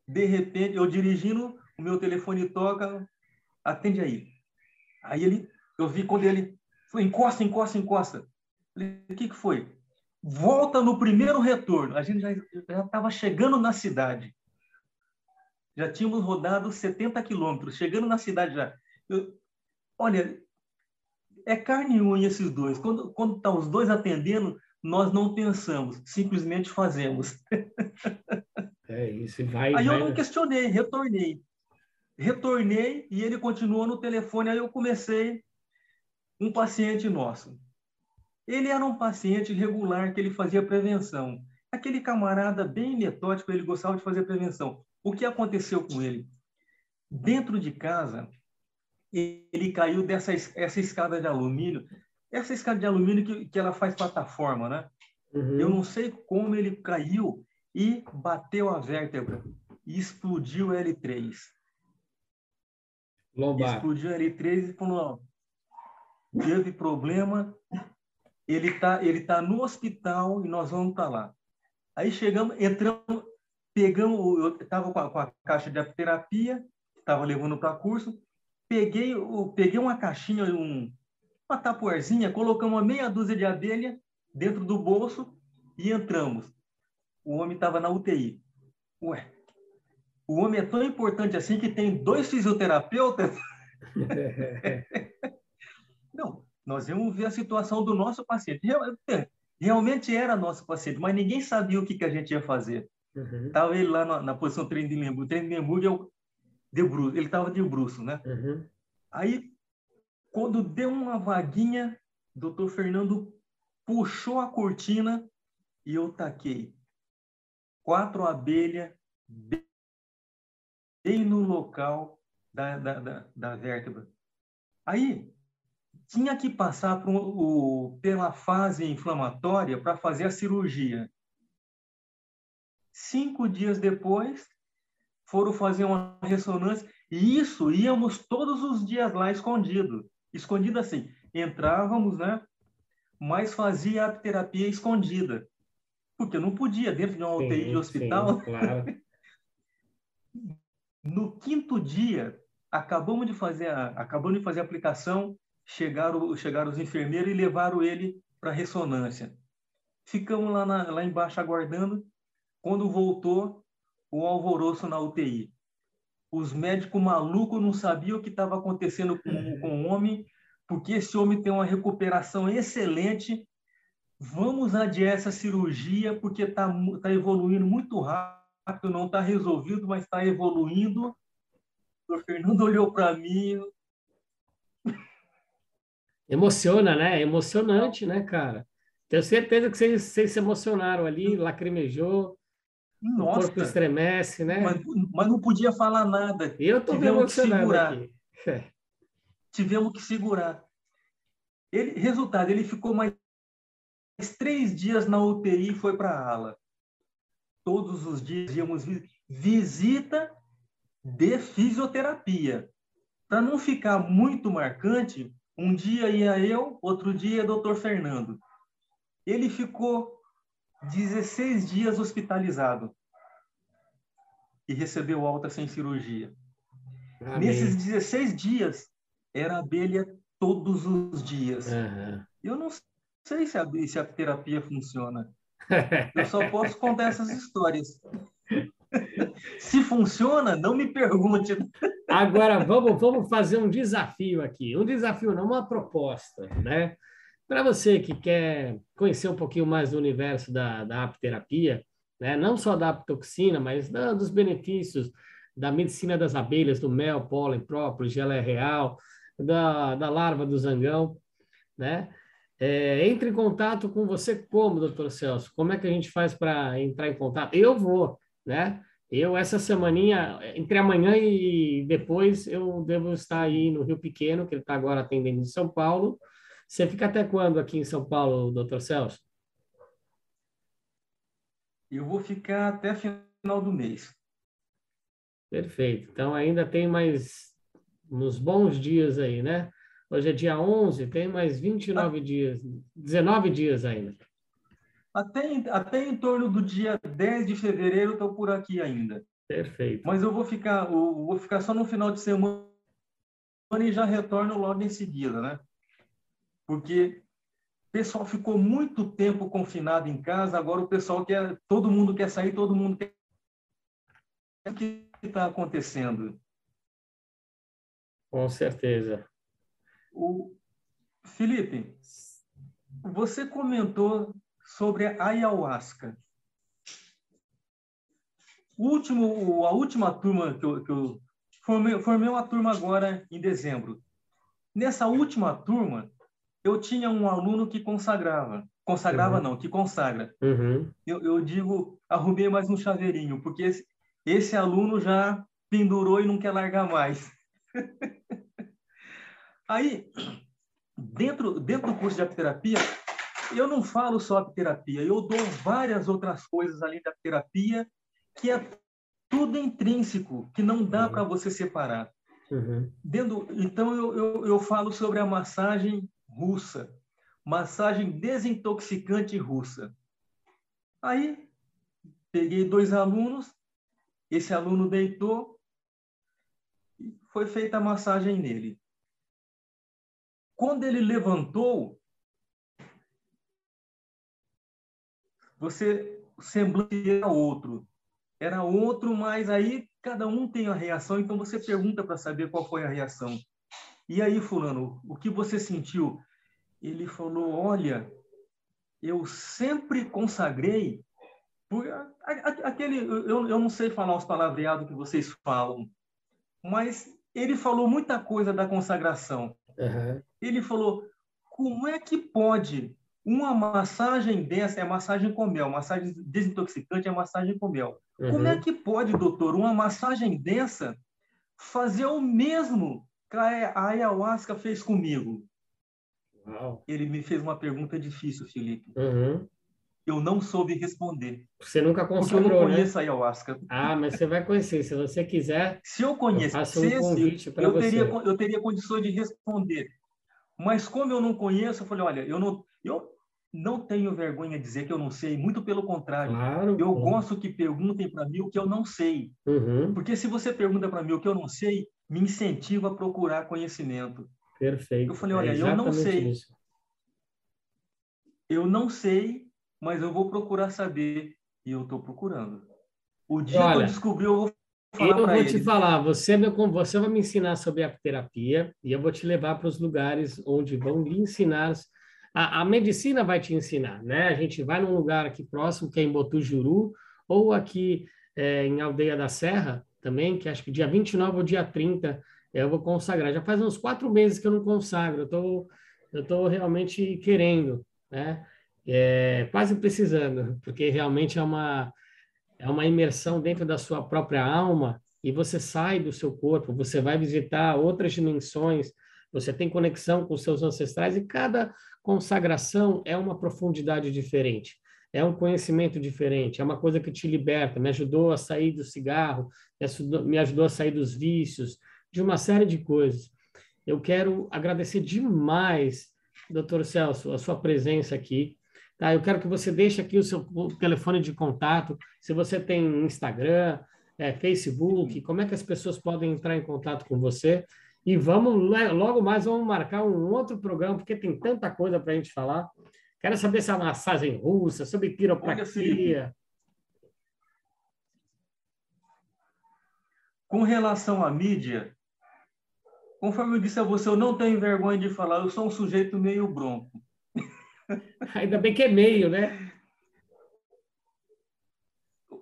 Speaker 2: De repente, eu dirigindo, o meu telefone toca, atende aí. Aí ele, eu vi quando ele foi, encosta, encosta, encosta. Falei, o que, que foi? Volta no primeiro retorno. A gente já estava chegando na cidade. Já tínhamos rodado 70 quilômetros, chegando na cidade já. Eu, olha, é carne e unha esses dois. Quando estão tá os dois atendendo, nós não pensamos, simplesmente fazemos. <laughs>
Speaker 1: É isso, vai.
Speaker 2: Aí
Speaker 1: vai,
Speaker 2: eu não questionei, retornei. Retornei e ele continuou no telefone. Aí eu comecei um paciente nosso. Ele era um paciente regular que ele fazia prevenção. Aquele camarada bem metódico, ele gostava de fazer prevenção. O que aconteceu com ele? Dentro de casa, ele caiu dessa essa escada de alumínio essa escada de alumínio que, que ela faz plataforma, né? Uhum. Eu não sei como ele caiu e bateu a vértebra e explodiu o L3. Lombar. Explodiu o L3 e falou, teve problema, ele tá, ele tá no hospital e nós vamos para lá. Aí chegamos, entramos, pegamos, eu estava com, com, a caixa de terapia, estava levando para curso, peguei, peguei uma caixinha, um, uma tapuerzinha, colocamos uma meia dúzia de abelha dentro do bolso e entramos. O homem estava na UTI. Ué, o homem é tão importante assim que tem dois fisioterapeutas? <laughs> Não, nós íamos ver a situação do nosso paciente. Realmente era nosso paciente, mas ninguém sabia o que, que a gente ia fazer. Estava uhum. ele lá na, na posição treino de Lemburgo. Treino de Lemburgo é o de bruxo. Ele estava de bruxo, né? Uhum. Aí quando deu uma vaguinha, doutor Fernando puxou a cortina e eu taquei quatro abelhas bem no local da, da, da, da vértebra. Aí, tinha que passar por, o, pela fase inflamatória para fazer a cirurgia. Cinco dias depois, foram fazer uma ressonância, e isso íamos todos os dias lá escondido escondida assim. Entrávamos, né? Mas fazia a terapia escondida. Porque não podia, dentro de uma sim, UTI de hospital. Sim, claro. <laughs> no quinto dia, acabamos de fazer a, acabamos de fazer a aplicação, chegaram, chegaram os enfermeiros e levaram ele para ressonância. Ficamos lá, na, lá embaixo aguardando. Quando voltou, o alvoroço na UTI os médicos malucos não sabiam o que estava acontecendo com, é. com o homem, porque esse homem tem uma recuperação excelente. Vamos adiar essa cirurgia, porque está tá evoluindo muito rápido, não está resolvido, mas está evoluindo. O Fernando <laughs> olhou para mim.
Speaker 1: Emociona, né? Emocionante, né, cara? Tenho certeza que vocês, vocês se emocionaram ali, lacrimejou. Nossa, o corpo estremece, né?
Speaker 2: Mas, mas não podia falar nada.
Speaker 1: Eu estou me emocionando aqui.
Speaker 2: Tivemos que segurar. Ele, resultado, ele ficou mais três dias na UTI e foi para a ala. Todos os dias íamos visita de fisioterapia. Para não ficar muito marcante, um dia ia eu, outro dia doutor Fernando. Ele ficou 16 dias hospitalizado e recebeu alta sem cirurgia. Amém. Nesses 16 dias, era abelha todos os dias. Uhum. Eu não sei se a, se a terapia funciona. <laughs> Eu só posso contar essas histórias. Se funciona, não me pergunte.
Speaker 1: Agora, vamos, vamos fazer um desafio aqui. Um desafio, não uma proposta, né? Para você que quer conhecer um pouquinho mais do universo da, da apterapia, né? não só da aptoxina, mas da, dos benefícios da medicina das abelhas, do mel, pólen, próprio, gelé real, da, da larva do zangão, né? É, entre em contato com você como, doutor Celso? Como é que a gente faz para entrar em contato? Eu vou, né? Eu, essa semaninha, entre amanhã e depois, eu devo estar aí no Rio Pequeno, que ele está agora atendendo em São Paulo. Você fica até quando aqui em São Paulo, doutor Celso?
Speaker 2: Eu vou ficar até final do mês.
Speaker 1: Perfeito. Então, ainda tem mais uns bons dias aí, né? Hoje é dia 11, tem mais 29 ah. dias, 19 dias ainda.
Speaker 2: Até até em torno do dia 10 de fevereiro estou por aqui ainda.
Speaker 1: Perfeito.
Speaker 2: Mas eu vou ficar, eu vou ficar só no final de semana e já retorno logo em seguida, né? Porque o pessoal ficou muito tempo confinado em casa, agora o pessoal quer, todo mundo quer sair, todo mundo quer. O que está acontecendo?
Speaker 1: Com certeza.
Speaker 2: O Felipe, você comentou sobre a ayahuasca. O último, a última turma que eu, que eu formei, formei uma turma agora em dezembro. Nessa última turma, eu tinha um aluno que consagrava. Consagrava uhum. não, que consagra. Uhum. Eu, eu, digo, arrumei mais um chaveirinho, porque esse, esse aluno já pendurou e não quer largar mais. <laughs> Aí, dentro, dentro do curso de apiterapia, eu não falo só apiterapia, eu dou várias outras coisas além da terapia, que é tudo intrínseco, que não dá uhum. para você separar. Uhum. Dentro, então, eu, eu, eu falo sobre a massagem russa, massagem desintoxicante russa. Aí, peguei dois alunos, esse aluno deitou, e foi feita a massagem nele. Quando ele levantou, você o semblante era outro. Era outro, mas aí cada um tem a reação, então você pergunta para saber qual foi a reação. E aí, fulano, o que você sentiu? Ele falou: "Olha, eu sempre consagrei por aquele eu, eu não sei falar os palavreados que vocês falam, mas ele falou muita coisa da consagração. Uhum. Ele falou: como é que pode uma massagem dessa é massagem com mel, massagem desintoxicante é massagem com mel. Uhum. Como é que pode, doutor, uma massagem dessa fazer o mesmo que a ayahuasca fez comigo? Uau. Ele me fez uma pergunta difícil, Felipe. Uhum. Eu não soube responder.
Speaker 1: Você nunca consagrou,
Speaker 2: Porque eu
Speaker 1: não
Speaker 2: conheço
Speaker 1: né?
Speaker 2: a ayahuasca.
Speaker 1: Ah, mas você vai conhecer. Se você quiser,
Speaker 2: se eu conhecesse, eu, um eu, teria, eu teria condições de responder. Mas como eu não conheço, eu falei, olha, eu não, eu não tenho vergonha de dizer que eu não sei, muito pelo contrário. Claro, eu gosto que perguntem para mim o que eu não sei. Uhum. Porque se você pergunta para mim o que eu não sei, me incentiva a procurar conhecimento.
Speaker 1: Perfeito.
Speaker 2: Eu falei, olha, é eu não sei. Isso. Eu não sei, mas eu vou procurar saber. E eu estou procurando. O dia olha, que eu descobri, eu vou
Speaker 1: falar Eu vou ele. te falar, você, meu, você vai me ensinar sobre a terapia e eu vou te levar para os lugares onde vão lhe ensinar a, a, medicina vai te ensinar, né? A gente vai num lugar aqui próximo, que é em Botujuru, ou aqui é, em Aldeia da Serra, também, que acho que dia 29 ou dia 30 eu vou consagrar. Já faz uns quatro meses que eu não consagro, eu tô, eu tô realmente querendo, né? É, quase precisando, porque realmente é uma, é uma imersão dentro da sua própria alma e você sai do seu corpo, você vai visitar outras dimensões, você tem conexão com seus ancestrais e cada consagração é uma profundidade diferente, é um conhecimento diferente, é uma coisa que te liberta, me ajudou a sair do cigarro, me ajudou, a sair dos vícios, de uma série de coisas. Eu quero agradecer demais, doutor Celso, a sua presença aqui. Tá? Eu quero que você deixe aqui o seu telefone de contato, se você tem Instagram, é, Facebook, como é que as pessoas podem entrar em contato com você. E vamos, logo mais, vamos marcar um outro programa, porque tem tanta coisa para a gente falar. Quero saber se é massagem russa, sobre quiropraxia.
Speaker 2: Com relação à mídia, conforme eu disse a você, eu não tenho vergonha de falar, eu sou um sujeito meio bronco. <laughs>
Speaker 1: Ainda bem que é meio, né?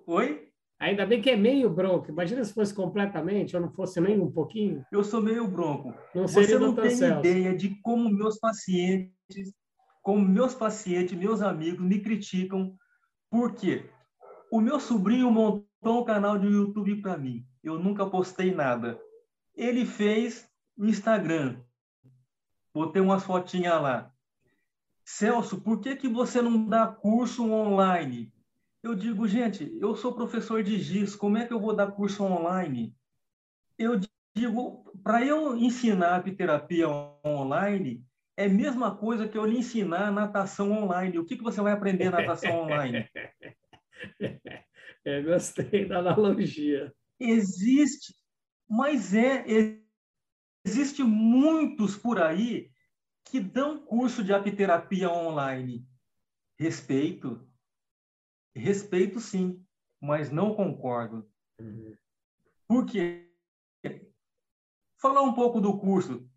Speaker 2: Oi?
Speaker 1: Ainda bem que é meio bronco. Imagina se fosse completamente, ou não fosse nem um pouquinho.
Speaker 2: Eu sou meio bronco.
Speaker 1: Não
Speaker 2: Você não tem
Speaker 1: Celso.
Speaker 2: ideia de como meus pacientes, como meus pacientes, meus amigos me criticam. Por quê? O meu sobrinho montou um canal de YouTube para mim. Eu nunca postei nada. Ele fez Instagram. Botei umas fotinhas lá. Celso, por que, que você não dá curso online? Eu digo, gente, eu sou professor de GIS, como é que eu vou dar curso online? Eu digo, para eu ensinar apiterapia online, é a mesma coisa que eu lhe ensinar natação online. O que, que você vai aprender natação online? <laughs>
Speaker 1: É, gostei da analogia.
Speaker 2: Existe, mas é, existe muitos por aí que dão curso de apiterapia online. Respeito, Respeito sim, mas não concordo. Por quê? Falar um pouco do curso,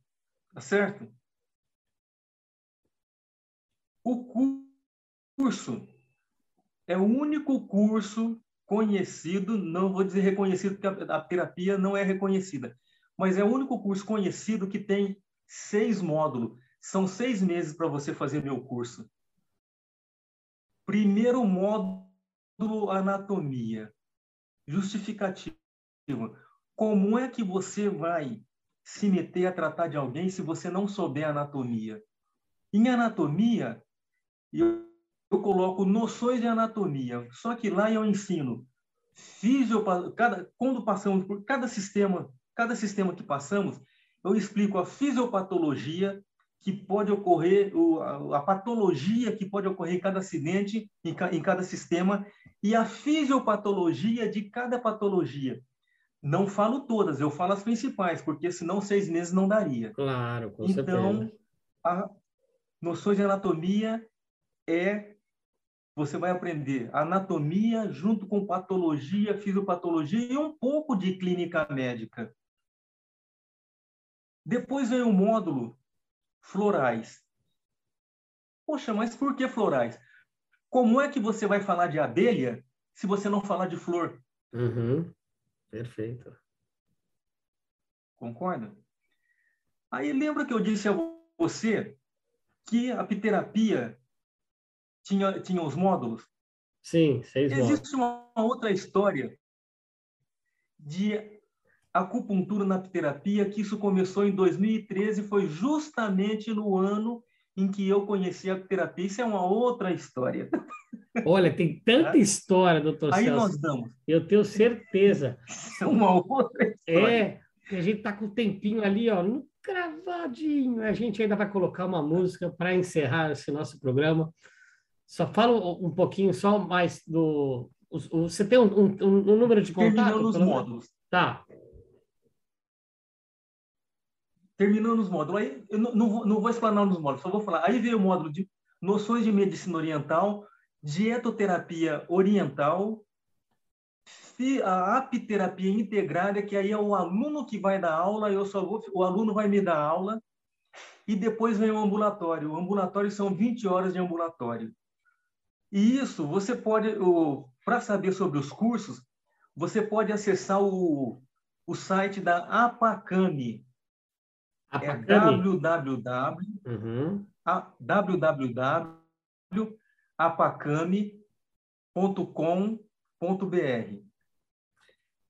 Speaker 2: tá certo? O curso é o único curso conhecido, não vou dizer reconhecido, porque a terapia não é reconhecida, mas é o único curso conhecido que tem seis módulos. São seis meses para você fazer meu curso. Primeiro módulo anatomia. Justificativa. Como é que você vai se meter a tratar de alguém se você não souber anatomia? Em anatomia, eu, eu coloco noções de anatomia, só que lá eu ensino cada, quando passamos por cada sistema, cada sistema que passamos, eu explico a fisiopatologia, que pode ocorrer, a, patologia que pode ocorrer em cada acidente, em, cada sistema, e a fisiopatologia de cada patologia. Não falo todas, eu falo as principais, porque senão seis meses não daria.
Speaker 1: Claro, com
Speaker 2: então,
Speaker 1: certeza.
Speaker 2: a noções de anatomia é você vai aprender anatomia junto com patologia, fisiopatologia e um pouco de clínica médica. Depois vem o módulo florais. Poxa, mas por que florais? Como é que você vai falar de abelha se você não falar de flor?
Speaker 1: Uhum. Perfeito.
Speaker 2: Concorda? Aí lembra que eu disse a você que a apiterapia tinha, tinha os módulos?
Speaker 1: Sim, seis
Speaker 2: Existe
Speaker 1: módulos.
Speaker 2: Existe uma outra história de acupuntura na terapia, que isso começou em 2013, foi justamente no ano em que eu conheci a terapia. Isso é uma outra história.
Speaker 1: Olha, tem tanta história, doutor
Speaker 2: Aí
Speaker 1: Celso.
Speaker 2: nós damos.
Speaker 1: Eu tenho certeza.
Speaker 2: Isso é uma outra história.
Speaker 1: É, a gente está com o tempinho ali, ó, no cravadinho. A gente ainda vai colocar uma música para encerrar esse nosso programa. Só fala um pouquinho, só mais do... Você tem um, um, um número de contato?
Speaker 2: Terminando os módulos.
Speaker 1: Tá
Speaker 2: terminando os módulos. Aí, eu não, não, vou, não vou explanar nos módulos, só vou falar. Aí veio o módulo de noções de medicina oriental, dietoterapia oriental, a apiterapia integrada, que aí é o aluno que vai dar aula, eu só vou, o aluno vai me dar aula, e depois vem o ambulatório. O ambulatório são 20 horas de ambulatório. E isso, você pode, para saber sobre os cursos, você pode acessar o, o site da APACAMI, é www, uhum. www.apacame.com.br.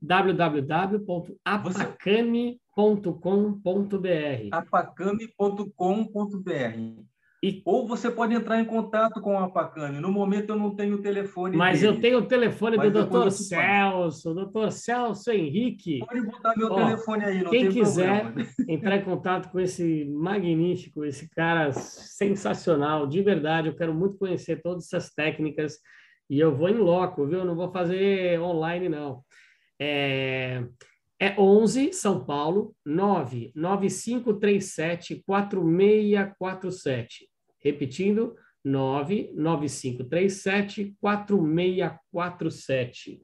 Speaker 1: www.apacame.com.br.
Speaker 2: apacame.com.br.
Speaker 1: E-
Speaker 2: Ou você pode entrar em contato com a Apacame. No momento eu não tenho o telefone
Speaker 1: Mas
Speaker 2: dele.
Speaker 1: eu tenho o telefone
Speaker 2: Mas
Speaker 1: do Dr. Celso, Dr. Celso Henrique.
Speaker 2: Pode botar meu
Speaker 1: Ó,
Speaker 2: telefone aí, não
Speaker 1: quem quiser,
Speaker 2: problema.
Speaker 1: entrar em contato com esse magnífico, esse cara sensacional, de verdade. Eu quero muito conhecer todas essas técnicas e eu vou em loco, viu? Não vou fazer online, não. É, é 11 São Paulo 99537 4647. Repetindo, 99537 4647.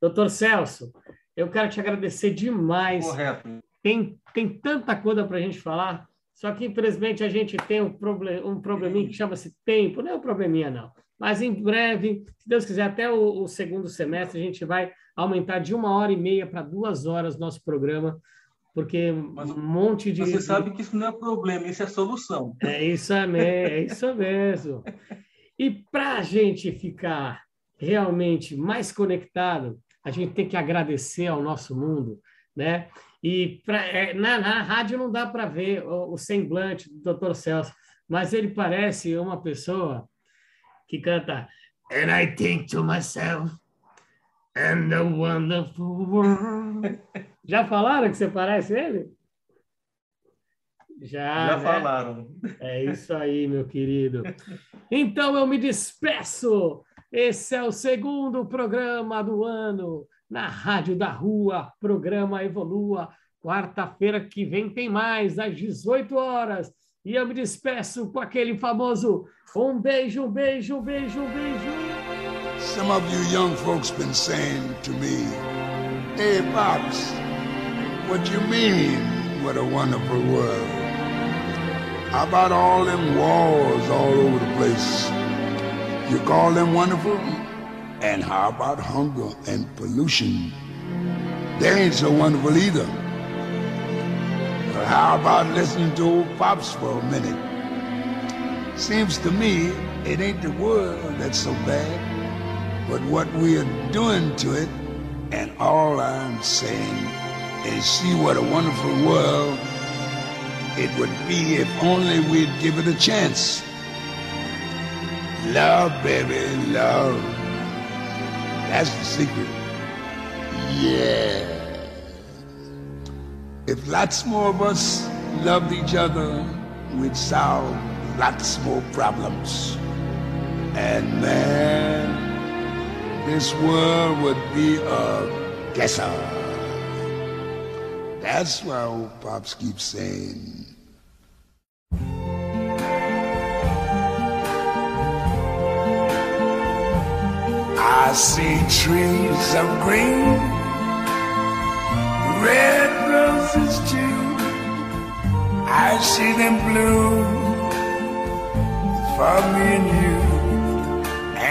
Speaker 1: Doutor Celso, eu quero te agradecer demais
Speaker 2: Correto.
Speaker 1: tem, tem tanta coisa para a gente falar, só que infelizmente a gente tem um, proble um probleminha que chama-se tempo, não é um probleminha não, mas em breve, se Deus quiser, até o, o segundo semestre a gente vai aumentar de uma hora e meia para duas horas nosso programa, porque
Speaker 2: Mas
Speaker 1: um monte de...
Speaker 2: Você sabe que isso não é problema, isso é solução.
Speaker 1: É isso, é isso mesmo. E para a gente ficar realmente mais conectado, a gente tem que agradecer ao nosso mundo, né? E pra, é, na, na rádio não dá para ver o, o semblante do Dr. Celso, mas ele parece uma pessoa que canta And I think to myself, and the wonderful world. Já falaram que você parece ele? Já,
Speaker 2: Já
Speaker 1: né?
Speaker 2: falaram.
Speaker 1: É isso aí, meu querido. Então eu me despeço. Esse é o segundo programa do ano na Rádio da Rua, programa Evolua. Quarta-feira que vem tem mais, às 18 horas. E eu me despeço com aquele famoso um beijo, um beijo, um beijo, um beijo.
Speaker 7: Some of you young folks been saying to me, Hey, Pops, what you mean, what a wonderful world? How about all them wars all over the place? You call them wonderful? And how about hunger and pollution? They ain't so wonderful either. But how about listening to old Pops for a minute? Seems to me it ain't the world that's so bad but what we are doing to it. And all I'm saying is see what a wonderful world it would be if only we'd give it a chance. Love, baby, love. That's the secret. Yeah. If lots more of us loved each other, we'd solve lots more problems. And man, this world would be a guesser. That's why old Pops keeps saying. I see trees of green, red roses too. I see them bloom for me and you.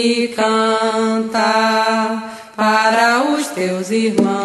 Speaker 8: e canta para os teus irmãos.